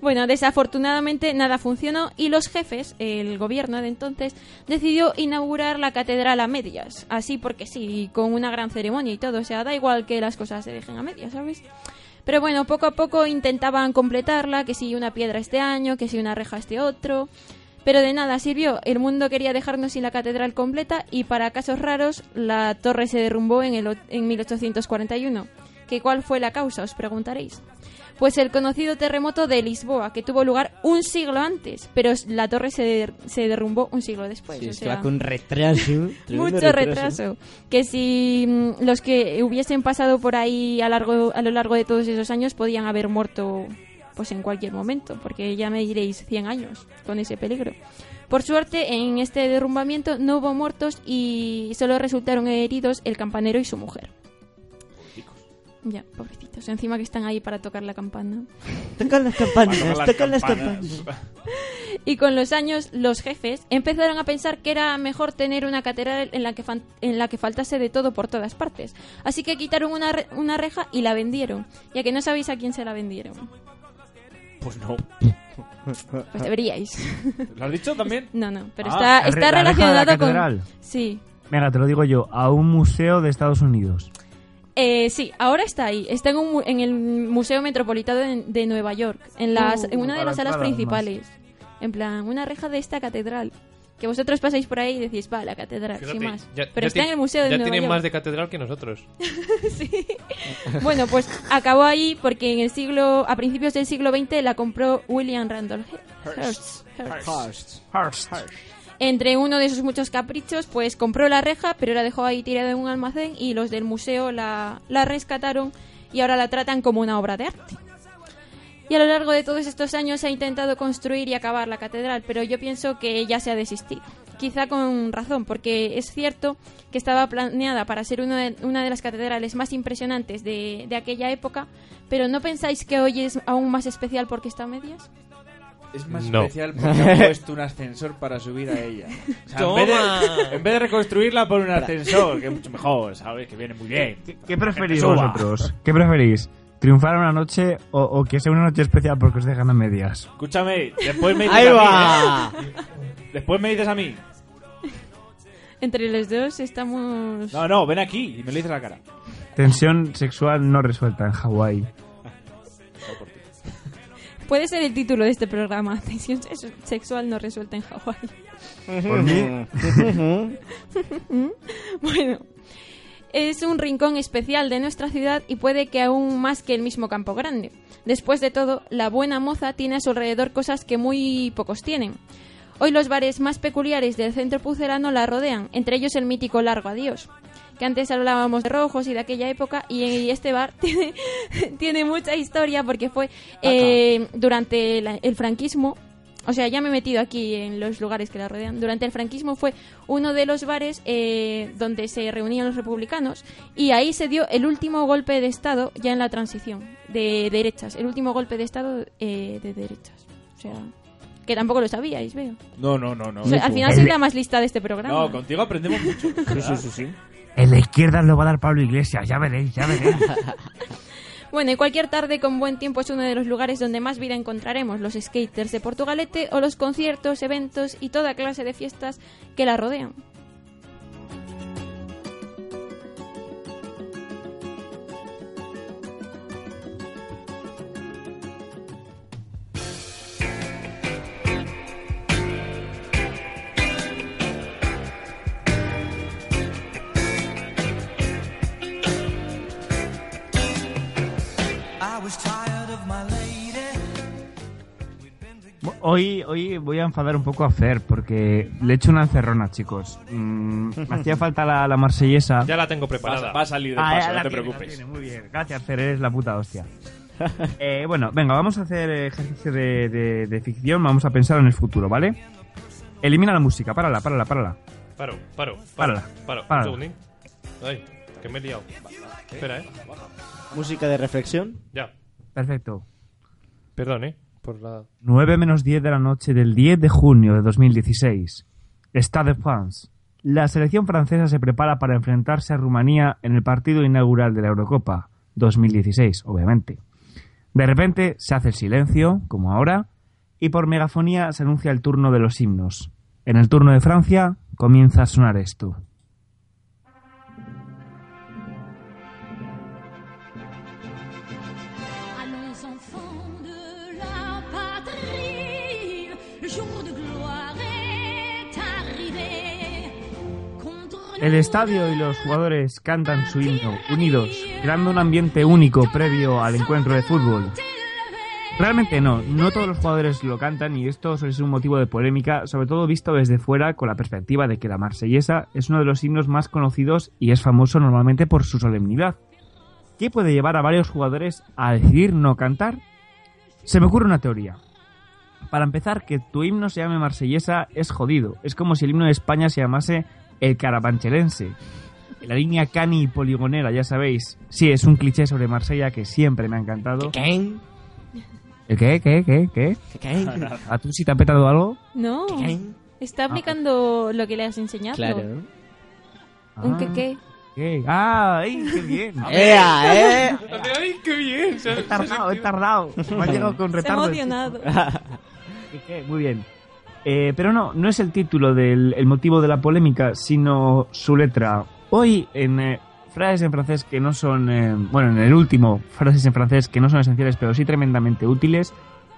Bueno, desafortunadamente nada funcionó y los jefes, el gobierno de entonces, decidió inaugurar la catedral a medias. Así porque sí, con una gran ceremonia y todo. O sea, da igual que las cosas se dejen a medias, ¿sabes? Pero bueno, poco a poco intentaban completarla, que si una piedra este año, que si una reja este otro. Pero de nada sirvió. El mundo quería dejarnos sin la catedral completa y para casos raros la torre se derrumbó en, el, en 1841. ¿Que ¿Cuál fue la causa? Os preguntaréis. Pues el conocido terremoto de Lisboa, que tuvo lugar un siglo antes, pero la torre se, der- se derrumbó un siglo después. Sí, o sea, con retraso. *laughs* mucho retraso. Que si mm, los que hubiesen pasado por ahí a, largo, a lo largo de todos esos años podían haber muerto pues en cualquier momento, porque ya me diréis 100 años con ese peligro. Por suerte, en este derrumbamiento no hubo muertos y solo resultaron heridos el campanero y su mujer. Ya, pobrecitos. Encima que están ahí para tocar la campana. *laughs* Tocan las campanas, tocan las campanas. *laughs* Y con los años, los jefes empezaron a pensar que era mejor tener una catedral en la que, fan- en la que faltase de todo por todas partes. Así que quitaron una, re- una reja y la vendieron. Ya que no sabéis a quién se la vendieron. Pues no. Pues deberíais. *laughs* ¿Lo has dicho también? No, no, pero Ah, está, está la reja de la relacionado con... catedral. Sí. Venga, te lo digo yo, a un museo de Estados Unidos. Eh, sí, ahora está ahí. Está en, un mu- en el Museo Metropolitano de, de Nueva York, en, las, Uh, en una de para las salas entrar, además. principales. En plan, una reja de esta catedral. Que vosotros pasáis por ahí y decís, va, la catedral, Fíjate, sin más. ya- Pero ya está en el Museo de Ya Nueva tienen York. más de catedral que nosotros. *laughs* Bueno, pues acabó ahí porque en el siglo, a principios del siglo XX la compró William Randolph Hearst. Hearst. Entre uno de sus muchos caprichos, pues compró la reja, pero la dejó ahí tirada en un almacén y los del museo la, la rescataron y ahora la tratan como una obra de arte. Y a lo largo de todos estos años se ha intentado construir y acabar la catedral, pero yo pienso que ya se ha desistido. Quizá con razón, porque es cierto que estaba planeada para ser una de, una de las catedrales más impresionantes de, de aquella época, pero ¿no pensáis que hoy es aún más especial porque está a medias? Es más No. especial porque han *laughs* puesto un ascensor para subir a ella. O sea, en, vez de, en vez de reconstruirla por un ascensor, que es mucho mejor, ¿sabes? Que viene muy bien. ¿Qué preferís Que suba. vosotros? ¿Qué preferís? ¿Triunfar una noche o, o que sea una noche especial porque os dejan a medias? Escúchame, después me *laughs* dices ¡Ahí a mí. ¿eh? Después me dices a mí. Entre los dos estamos... No, no, ven aquí y me lo dices a la cara. Tensión sexual no resuelta en Hawái. *laughs* Puede ser el título de este programa, *laughs* Tensión sex- sexual no resuelta en Hawái. Por mí, bueno, es un rincón especial de nuestra ciudad y puede que aún más que el mismo Campo Grande. Después de todo, la buena moza tiene a su alrededor cosas que muy pocos tienen. Hoy los bares más peculiares del centro pucelano la rodean, entre ellos el mítico Largo Adiós, que antes hablábamos de rojos y de aquella época, y este bar *laughs* tiene, tiene mucha historia porque fue eh, durante la- el franquismo o sea, ya me he metido aquí en los lugares que la rodean. Durante el franquismo fue uno de los bares eh, donde se reunían los republicanos y ahí se dio el último golpe de Estado ya en la transición de derechas. El último golpe de Estado eh, de derechas. O sea, que tampoco lo sabíais, veo. No, no, no, no. O sea, al final soy la más lista de este programa. No, contigo aprendemos mucho. en la izquierda lo va a dar Pablo Iglesias, ya veréis, ya veréis. *laughs* Bueno, y cualquier tarde con buen tiempo es uno de los lugares donde más vida encontraremos, los skaters de Portugalete o los conciertos, eventos y toda clase de fiestas que la rodean. Hoy, hoy voy a enfadar un poco a Fer porque le he hecho una encerrona, chicos. Mm, me hacía falta la, la marsellesa. Ya la tengo preparada. Va, va a salir del Ah, paso, no te tiene, preocupes. tiene, muy bien. Gracias, Fer, eres la puta hostia. *laughs* Eh, bueno, venga, vamos a hacer ejercicio de, de- de ficción, vamos a pensar en el futuro, ¿vale? Elimina la música, párala, párala, párala. Paro, paro, Párala, paro. Párala. un segundín. Ay, que me he liado. Espera, eh. Música de reflexión. Ya. Perfecto. Perdón, eh. Por la... 9 menos 10 de la noche del 10 de junio de 2016. Stade de France. La selección francesa se prepara para enfrentarse a Rumanía en el partido inaugural de la Eurocopa 2016, obviamente. De repente se hace el silencio, como ahora, y por megafonía se anuncia el turno de los himnos. En el turno de Francia comienza a sonar esto. El estadio y los jugadores cantan su himno, unidos, creando un ambiente único previo al encuentro de fútbol. Realmente no, no todos los jugadores lo cantan y esto ser un motivo de polémica, sobre todo visto desde fuera con la perspectiva de que la marsellesa es uno de los himnos más conocidos y es famoso normalmente por su solemnidad. ¿Qué puede llevar a varios jugadores a decidir no cantar? Se me ocurre una teoría. Para empezar, que tu himno se llame marsellesa es jodido. Es como si el himno de España se llamase el carabanchelense. La línea cani y poligonera, ya sabéis. Sí, es un cliché sobre Marsella que siempre me ha encantado. ¿Qué? ¿El qué? ¿Qué? ¿Qué? ¿Qué? ¿Qué? ¿A tú sí te ha petado algo? No. Está aplicando lo que le has enseñado. Claro. Un Ah. que qué. ¿Qué? ¡Ah! ¡Ay, qué bien! *laughs* ¡Ea, eh! ¡Ay, qué bien! He tardado, he tardado. Me ha llegado con Se ha retardo. emocionado. ¿Qué, qué? Muy bien. Eh, pero no, no es el título del el motivo de la polémica, sino su letra. Hoy, en eh, frases en francés que no son. eh, bueno, en el último, frases en francés que no son esenciales, pero sí tremendamente útiles,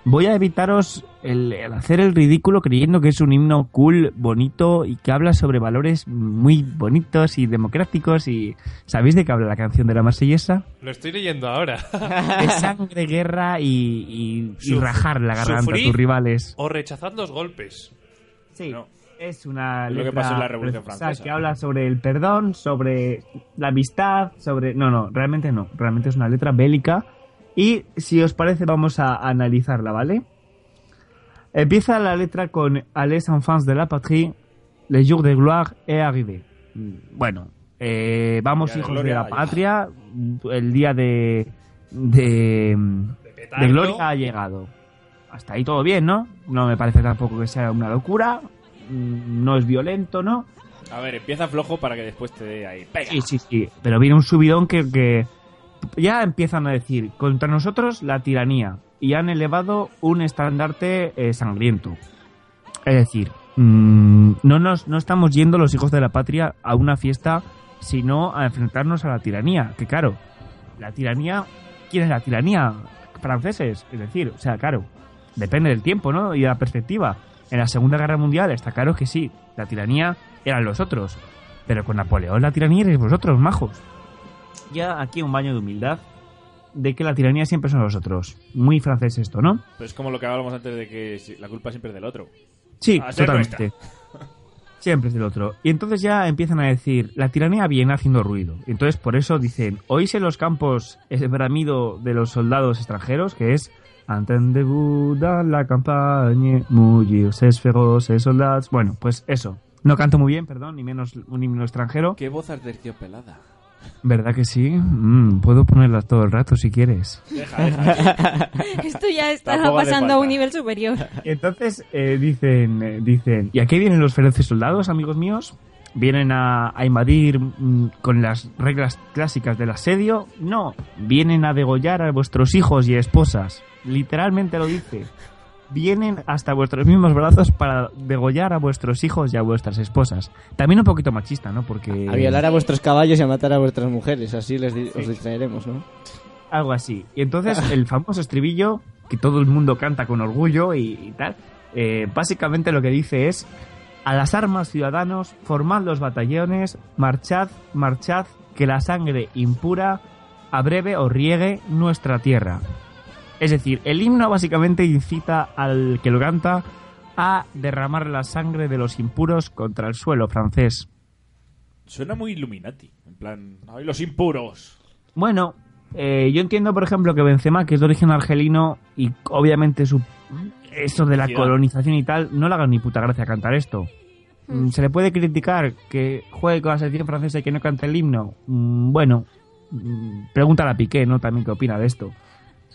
voy a evitaros el, el hacer el ridículo creyendo que es un himno cool, bonito y que habla sobre valores muy bonitos y democráticos. y ¿Sabéis de qué habla la canción de la marsellesa? Lo estoy leyendo ahora. *laughs* De sangre, guerra y, y- y rajar la garganta a tus rivales. O rechazad los golpes. Sí, es una Lo que letra pasó en la Revolución precisa Francesa. que habla sobre el perdón, sobre la amistad, sobre... No, no, realmente no. Realmente es una letra bélica. Y si os parece vamos a analizarla, ¿vale? Empieza la letra con « les enfants de la patrie, le jour de gloire est arrivé». Mm, Bueno, eh, vamos de hijos de la patria, el día de... de, de gloria ha llegado. Hasta ahí todo bien, ¿no? No me parece tampoco que sea una locura. Mm, No es violento, ¿no? A ver, empieza flojo para que después te dé ahí. ¡Pega! Sí, sí, sí. Pero viene un subidón que, que ya empiezan a decir contra nosotros la tiranía y han elevado un estandarte eh, sangriento. Es decir, mm, no, nos, no estamos yendo los hijos de la patria a una fiesta, sino a enfrentarnos a la tiranía. Que claro, la tiranía, ¿quién es la tiranía? Franceses, es decir, o sea, claro, depende del tiempo, ¿no? Y de la perspectiva. En la Segunda Guerra Mundial está claro que sí, la tiranía eran los otros. Pero con Napoleón la tiranía eres vosotros, majos. Ya aquí un baño de humildad de que la tiranía siempre son los otros. Muy francés esto, ¿no? Pues es como lo que hablábamos antes de que la culpa siempre es del otro. Sí, totalmente. *laughs* Siempre es del otro. Y entonces ya empiezan a decir, la tiranía viene haciendo ruido. Entonces por eso dicen, oís en los campos ese bramido de los soldados extranjeros, que es Entendez-vous dans la campagne, mourir feroces soldats. Bueno, pues eso. No canto muy bien, perdón, ni menos un himno extranjero. Qué voz terciopelada. ¿Verdad que sí? Mm, puedo ponerlas todo el rato si quieres. Deja, deja. Esto ya está Tampoco pasando a un nivel superior. Y entonces eh, dicen, eh, dicen, ¿y a qué vienen los feroces soldados, amigos míos? ¿Vienen a, a invadir mm, con las reglas clásicas del asedio? No, vienen a degollar a vuestros hijos y esposas. Literalmente lo dice. Vienen hasta vuestros mismos brazos para degollar a vuestros hijos y a vuestras esposas. También un poquito machista, ¿no? Porque... A violar a vuestros caballos y a matar a vuestras mujeres, así les di- os distraeremos, ¿no? Algo así. Y entonces el famoso estribillo, que todo el mundo canta con orgullo y, y tal, eh, básicamente lo que dice es, a las armas ciudadanos, formad los batallones, marchad, marchad, que la sangre impura abreve o riegue nuestra tierra. Es decir, el himno básicamente incita al que lo canta a derramar la sangre de los impuros contra el suelo francés. Suena muy Illuminati. En plan, ¡ay, los impuros! Bueno, eh, yo entiendo, por ejemplo, que Benzema, que es de origen argelino y obviamente su eso de la colonización y tal, no le hagan ni puta gracia cantar esto. Mm, ¿Se le puede criticar que juegue con la selección francesa y que no cante el himno? Mm, Bueno, mm, pregúntale a Piqué, ¿no? También qué opina de esto.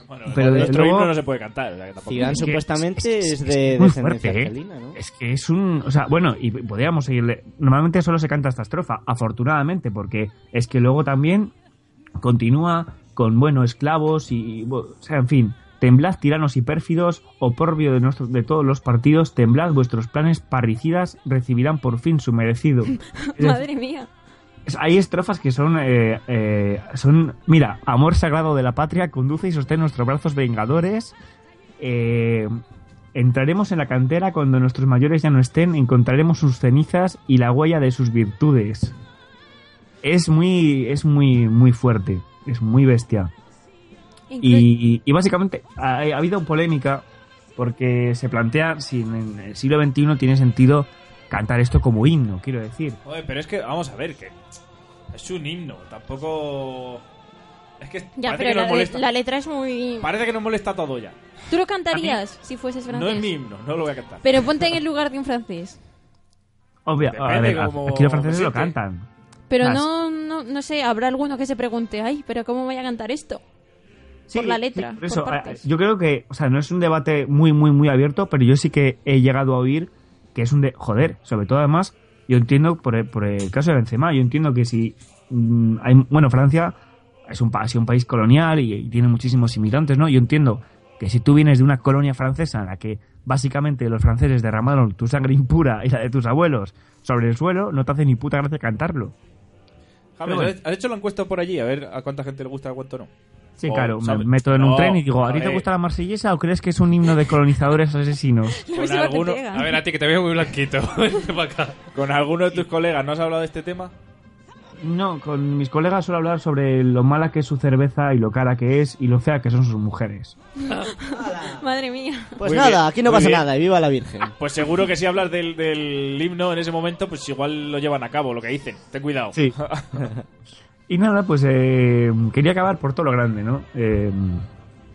Bueno, Pero desde nuestro luego- himno no se puede cantar. o sea, que tampoco- Zidane Es que supuestamente es de descendencia fuerte, ¿eh? argelina, ¿no? Es que es un... O sea, bueno, y podríamos seguirle... Normalmente solo se canta esta estrofa, afortunadamente, porque es que luego también continúa con, bueno, esclavos y... O sea, en fin, temblad tiranos y pérfidos, oprobio de, nuestros, de todos los partidos, temblad vuestros planes parricidas, recibirán por fin su merecido. *laughs* Madre mía. Hay estrofas que son, eh, eh, son, mira, amor sagrado de la patria, conduce y sostén nuestros brazos vengadores. Eh, entraremos en la cantera cuando nuestros mayores ya no estén, encontraremos sus cenizas y la huella de sus virtudes. Es muy, es muy, muy fuerte, es muy bestia. Y, y básicamente ha, ha habido polémica porque se plantea si en el siglo XXI tiene sentido cantar esto como himno, quiero decir. Joder, pero es que, vamos a ver, que es un himno. Tampoco... Es que Ya, parece pero que nos la, molesta. la letra es muy... Parece que nos molesta todo ya. ¿Tú lo cantarías si fueses francés? No es mi himno, no lo voy a cantar. Pero ponte en el lugar de un francés. Obvio, a Depende ver, cómo aquí los franceses lo cantan. Pero Las- no, no, no sé, habrá alguno que se pregunte, ay, pero ¿cómo voy a cantar esto? por la letra, Sí, por por eso, partes. eh, yo creo que, o sea, no es un debate muy, muy, muy abierto, pero yo sí que he llegado a oír que es un de. Joder, sobre todo además, yo entiendo por el, por el caso de Benzema, yo entiendo que si. mm, hay, bueno, Francia es un, ha sido un país colonial y, y tiene muchísimos inmigrantes, ¿no? Yo entiendo que si tú vienes de una colonia francesa en la que básicamente los franceses derramaron tu sangre impura y la de tus abuelos sobre el suelo, no te hace ni puta gracia cantarlo. James, bueno. ¿has- ¿has hecho la encuesta por allí? A ver a cuánta gente le gusta a cuánto no. Sí, O, claro, me meto en un No, tren y digo, ¿a ti te joder. gusta la marsellesa o crees que es un himno de colonizadores asesinos? *laughs* Con alguno, A ver, a ti que te veo muy blanquito. *laughs* Con alguno de tus colegas, ¿no has hablado de este tema? No, con mis colegas suelo hablar sobre lo mala que es su cerveza y lo cara que es y lo fea que son sus mujeres. *laughs* Madre mía. Pues Muy nada, bien, aquí no pasa bien. nada, y viva la Virgen. Pues seguro que si hablas del, del himno en ese momento, pues igual lo llevan a cabo, lo que dicen. Ten cuidado. Sí. Y nada, pues eh, quería acabar por todo lo grande, ¿no? Eh,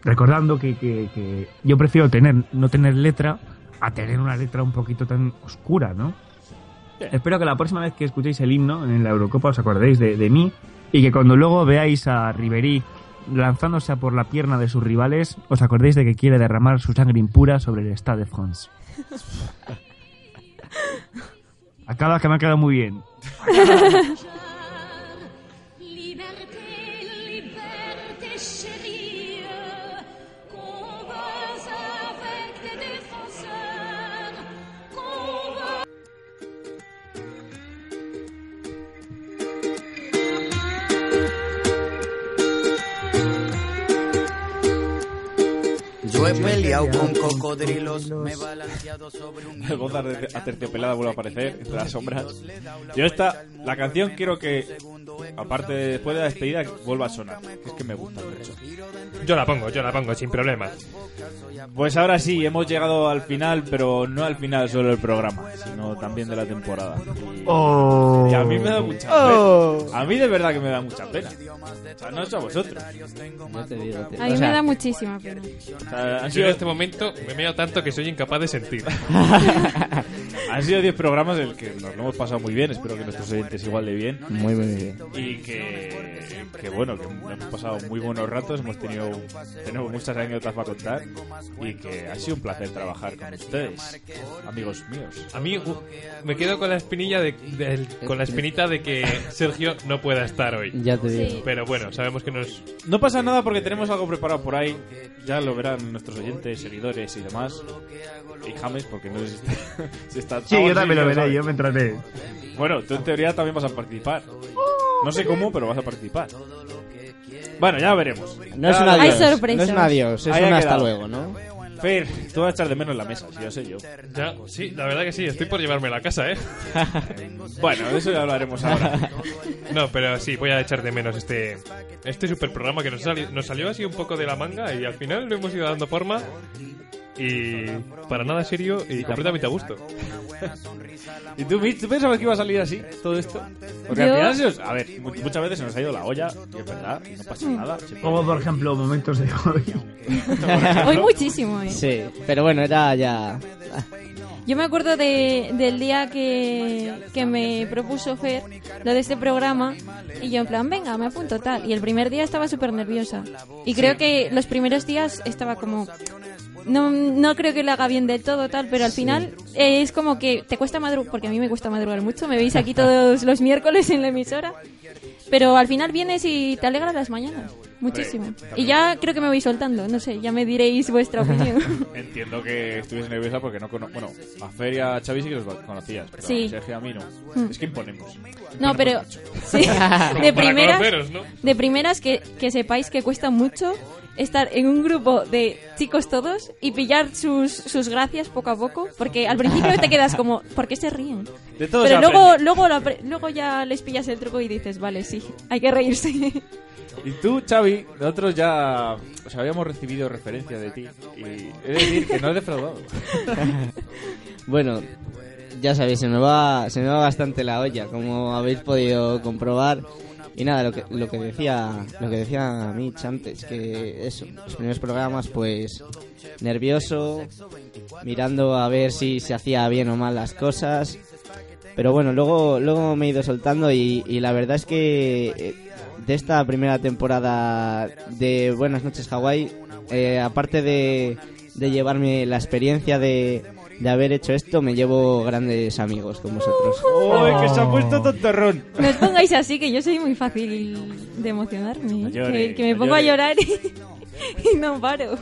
recordando que, que- que yo prefiero tener no tener letra a tener una letra un poquito tan oscura, ¿no? Espero que la próxima vez que escuchéis el himno en la Eurocopa os acordéis de, de mí y que cuando luego veáis a Ribery lanzándose a por la pierna de sus rivales, os acordéis de que quiere derramar su sangre impura sobre el Stade de France. *laughs* Acaba que me ha quedado muy bien. *laughs* peleado con cocodrilos, me he balanceado sobre un *laughs* El Gozar de Aterciopelada vuelve a aparecer entre las sombras. Yo esta, la canción quiero que, aparte de después de la despedida, vuelva a sonar. Es que me gusta mucho. Yo la pongo, yo la pongo, sin problema. Pues ahora sí, hemos llegado al final, pero no al final solo del programa, sino también de la temporada. Y, Oh. y a mí me da mucha Oh. pena. A mí de verdad que me da mucha pena. O sea, no sé a vosotros. A mí me da muchísima pena. O sea, han Yo sido este momento me meo tanto que soy incapaz de sentir. *laughs* Han sido 10 programas en el que nos lo hemos pasado muy bien, espero que nuestros oyentes igual de bien. Muy, muy bien. Y que, que bueno, que hemos pasado muy buenos ratos, hemos tenido tenemos muchas anécdotas para contar y que ha sido un placer trabajar con ustedes, amigos míos. A mí uh, me quedo con la espinilla de, del- con la espinita de que Sergio no pueda estar hoy. Ya te digo. Pero bueno, sabemos que nos No pasa nada porque tenemos algo preparado por ahí, ya lo verán nuestros oyentes, seguidores y demás. Y James, porque no sé si *laughs* está, si está- Sí, yo también lo veré, sabes. yo me entraré. Bueno, tú en teoría también vas a participar. No sé cómo, pero vas a participar. Bueno, ya veremos. No es un adiós. Hay veremos. sorpresas. No es un adiós, es Ahí ha un hasta quedado. luego, ¿no? Fer, tú vas a echar de menos la mesa, si yo sé yo. Ya, sí, la verdad que sí, estoy por llevarme la casa, ¿eh? *laughs* Bueno, de eso ya hablaremos ahora. No, pero sí, voy a echar de menos este este super programa que nos, sali- nos salió así un poco de la manga y al final lo hemos ido dando forma y para nada serio y completamente a gusto. *laughs* ¿Y tú, Mitch, tú pensabas que iba a salir así todo esto? Porque Yo- al final, se os- a ver, mu- muchas veces se nos ha ido la olla, y es verdad, y no pasa nada. Se *laughs* Como por ejemplo momentos de hoy. *laughs* Hoy muchísimo, ¿eh? Sí, pero bueno, era ya... Yo me acuerdo de, del día que, que me propuso Fer lo de este programa y yo en plan, venga, me apunto tal. Y el primer día estaba súper nerviosa. Y creo que los primeros días estaba como... No, no creo que lo haga bien del todo tal, pero al final eh, es como que te cuesta madrugar, porque a mí me cuesta madrugar mucho, me veis aquí todos los miércoles en la emisora, pero al final vienes y te alegras las mañanas, muchísimo. Y ya creo que me voy soltando, no sé, ya me diréis vuestra opinión. *laughs* Entiendo que estuviese nerviosa porque no cono Bueno, a Fer y a Xavi sí que los conocías, pero Sí. a Sergio a mí no. Mm. Es que imponemos. No, Imponemos pero mucho. sí, *laughs* de primeras, de primeras que, que sepáis que cuesta mucho estar en un grupo de chicos todos y pillar sus, sus gracias poco a poco, porque al principio te quedas como, ¿por qué se ríen? De todo Pero luego, luego, lo luego ya les pillas el truco y dices, vale, sí, hay que reírse. Y tú, Xavi, nosotros ya os habíamos recibido referencia de ti. Y he de decir que no has defraudado. *laughs* Bueno, ya sabéis, se me va, se me va bastante la olla, como habéis podido comprobar. Y nada, lo que, lo que decía lo que decía Mitch antes, que eso, los primeros programas, pues nervioso, mirando a ver si se hacía bien o mal las cosas. Pero bueno, luego, luego me he ido soltando y, y la verdad es que eh, de esta primera temporada de Buenas noches Hawái, eh, aparte de, de llevarme la experiencia de, de haber hecho esto, me llevo grandes amigos con vosotros. ¡Uy, que se ha puesto tontorrón! No os pongáis así, que yo soy muy fácil de emocionarme. llore, que, que me no pongo a llore. llorar y, y no paro.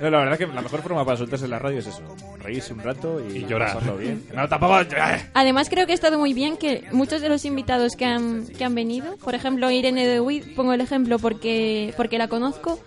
No, la verdad que la mejor forma para soltarse en la radio es eso. Reírse un rato y, Y llorar. pasarlo bien. No, tampoco... Además creo que ha estado muy bien que muchos de los invitados que han, que han venido, por ejemplo Irene de Witt, pongo el ejemplo porque, porque la conozco,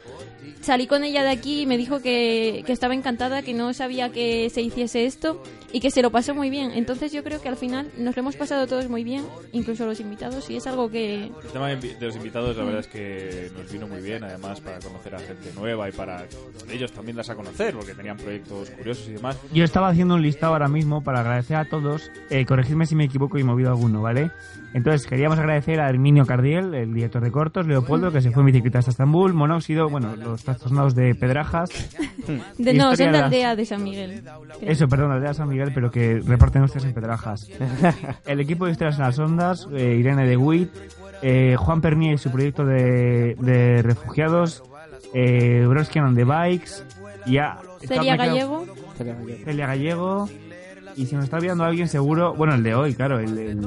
salí con ella de aquí y me dijo que, que estaba encantada, que no sabía que se hiciese esto y que se lo pasó muy bien. Entonces yo creo que al final nos lo hemos pasado todos muy bien, incluso los invitados, y es algo que... El tema de los invitados, la verdad es que nos vino muy bien, además, para conocer a gente nueva y para ellos también las a conocer, porque tenían proyectos curiosos y demás. Yo estaba haciendo un listado ahora mismo para agradecer a todos. Eh, corregidme si me equivoco y me he movido alguno, ¿vale? Entonces, queríamos agradecer a Herminio Cardiel, el director de cortos, Leopoldo, que se fue en bicicleta hasta Estambul, Monóxido, bueno, los trastornados de Pedrajas. *laughs* De, no, son de de la- aldea de San Miguel. creo. Eso, perdón, aldea San Miguel, pero que reparten hostias en Pedrajas. *laughs* el equipo de Historias en las Ondas, eh, Irene de Witt, eh, Juan Pernier y su proyecto de, de refugiados, eh, Broskian on the Bikes, y ya... Celia Gallego. Celia Gallego. Y si nos está viendo alguien seguro, bueno, el de hoy, claro, el, el,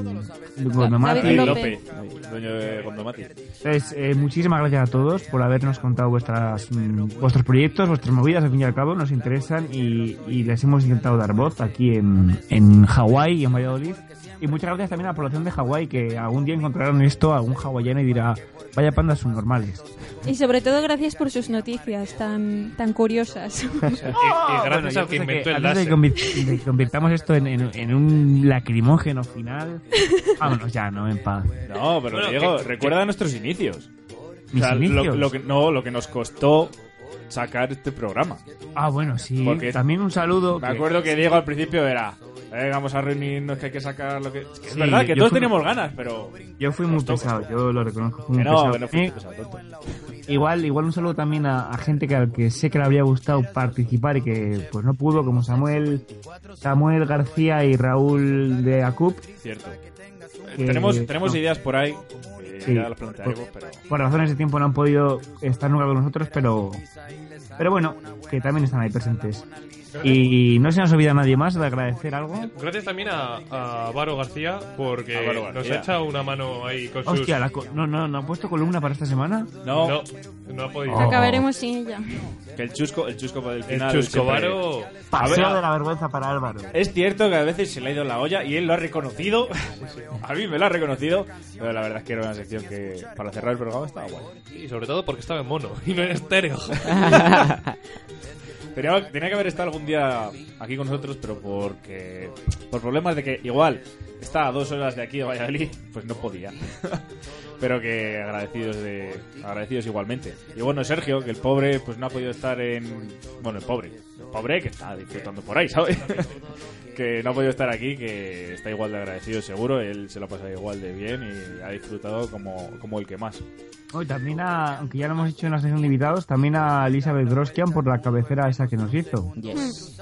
el Gondomati. David López, dueño de Gondomati. Entonces, eh, muchísimas gracias a todos por habernos contado vuestras, mm, vuestros proyectos, vuestras movidas, al fin y al cabo, nos interesan y, y les hemos intentado dar voz aquí en, en Hawái y en Valladolid. Y muchas gracias también a la población de Hawái, que algún día encontrarán esto, algún hawaiano y dirá, vaya pandas subnormales. Y sobre todo gracias por sus noticias tan, tan curiosas. *laughs* Y, y gracias yo al que inventó el antes láser. de que convirtamos esto en, en- en un lacrimógeno final, vámonos ya, ¿no? En paz. No, pero Bueno, Diego, que- recuerda nuestros inicios. ¿Mis O sea, lo-? Lo, que, no, lo que nos costó sacar este programa. Ah, bueno, sí. Porque También un saludo. Me acuerdo que Diego al principio era, "Venga, vamos a reunirnos, que hay que sacar lo que... Es, que es Sí, verdad que todos fui- teníamos ganas, pero... Yo fui muy pesado, yo lo reconozco. Fui muy no, pesado. no fuiste Eh, pesado, tonto. Igual, igual un saludo también a, a gente que, que sé que le habría gustado participar y que pues no pudo, como Samuel, Samuel García y Raúl de ACUP. Cierto. Que- tenemos tenemos no. ideas por ahí, eh, Sí, ya las plantearemos, por, pero... por razones de tiempo no han podido estar nunca con nosotros, pero pero bueno, que también están ahí presentes. Y no se nos olvida nadie más de agradecer algo. Gracias también a, a Varo García porque A Varo nos García. ha echado una mano ahí con sus... Hostia, la co- no, no, no ha puesto columna para esta semana. No, No, no ha podido. Oh. Acabaremos sin ella. que el chusco, el chusco para el El final... Chusco siempre- Varo... A ver, Paseo de la vergüenza para Álvaro. Es cierto que a veces se le ha ido la olla y él lo ha reconocido. *laughs* A mí me lo ha reconocido. Pero la verdad es que era una sección que para cerrar el programa estaba guay. Y sobre todo porque estaba en mono y no en estéreo. *laughs* Tenía, que haber estado algún día aquí con nosotros, pero porque por problemas de que igual está a dos horas de aquí de Valladolid, pues no podía. *laughs* pero que agradecidos de agradecidos igualmente. Y bueno, Sergio, que el pobre pues no ha podido estar en bueno, el pobre, el pobre que está disfrutando por ahí, ¿sabes? *laughs* que no ha podido estar aquí, que está igual de agradecido seguro, él se lo ha pasado igual de bien y ha disfrutado como, como el que más. Hoy también a, aunque ya lo hemos hecho en la sección de invitados, también a Elizabeth Groskian por la cabecera esa que nos hizo.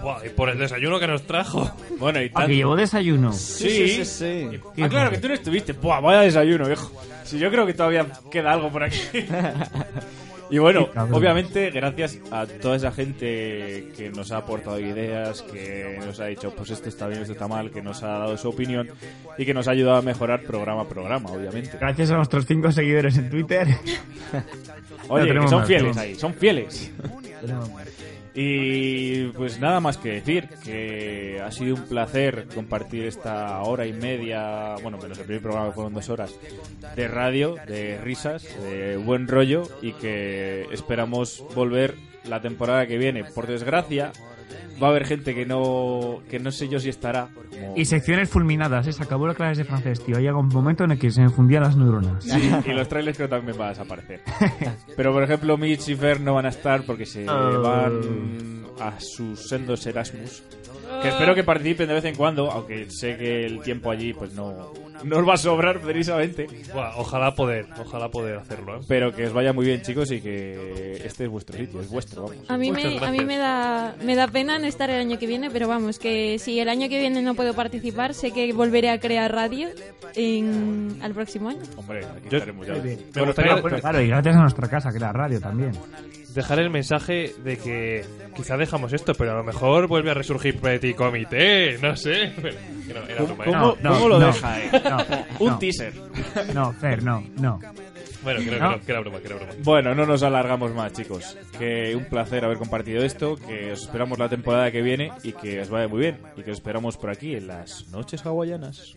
Buah, y por el desayuno que nos trajo. *laughs* Bueno, y Ah, tan- que llevó desayuno. Sí, sí, sí. Ah, claro, que tú no estuviste. Buah, vaya desayuno, viejo. Si yo creo que todavía queda algo por aquí. *laughs* y bueno, obviamente, gracias a toda esa gente que nos ha aportado ideas, que nos ha dicho, pues esto está bien, esto está mal, que nos ha dado su opinión y que nos ha ayudado a mejorar programa a programa, obviamente. Gracias a nuestros cinco seguidores en Twitter. *laughs* Oye, que son más, fieles tenemos- ahí, son fieles. *laughs* Y pues nada más que decir, que ha sido un placer compartir esta hora y media, bueno, menos el primer programa que fueron dos horas, de radio, de risas, de buen rollo y que esperamos volver la temporada que viene. Por desgracia, va a haber gente que no, que no sé yo si estará. como- Y secciones fulminadas, ¿eh? Se acabó las clases de francés, tío. Llega un momento en el que se me fundían las neuronas. Sí, y los trailers creo que también van a desaparecer. *laughs* Pero por ejemplo, Mitch y Fer no van a estar porque se Oh. van a sus sendos Erasmus. Que espero que participen de vez en cuando, aunque sé que el tiempo allí pues no, nos va a sobrar precisamente. Buah, ojalá poder, ojalá poder hacerlo. ¿eh? Pero que os vaya muy bien, chicos, y que este es vuestro sitio, es vuestro, vamos. A mí, me, a mí me, da, me da pena no estar el año que viene, pero vamos, que si el año que viene no puedo participar, sé que volveré a crear radio en, al próximo año. Hombre, aquí Yo- estaremos ya. Me Bueno, gustaría bueno, claro, y gracias a nuestra casa, que era radio también. Dejar el mensaje de que quizá dejamos esto, pero a lo mejor vuelve a resurgir Petit Comité, no sé. *laughs* Pero, que no, era broma, ¿eh? ¿Cómo, No, cómo lo no, deja, eh? *laughs* no, Un no. teaser. No, Fer, no, no. Bueno, creo No. que, no, que era broma, que era broma. Bueno, no nos alargamos más, chicos. Que un placer haber compartido esto, que os esperamos la temporada que viene y que os vaya muy bien. Y que os esperamos por aquí en las noches hawaianas.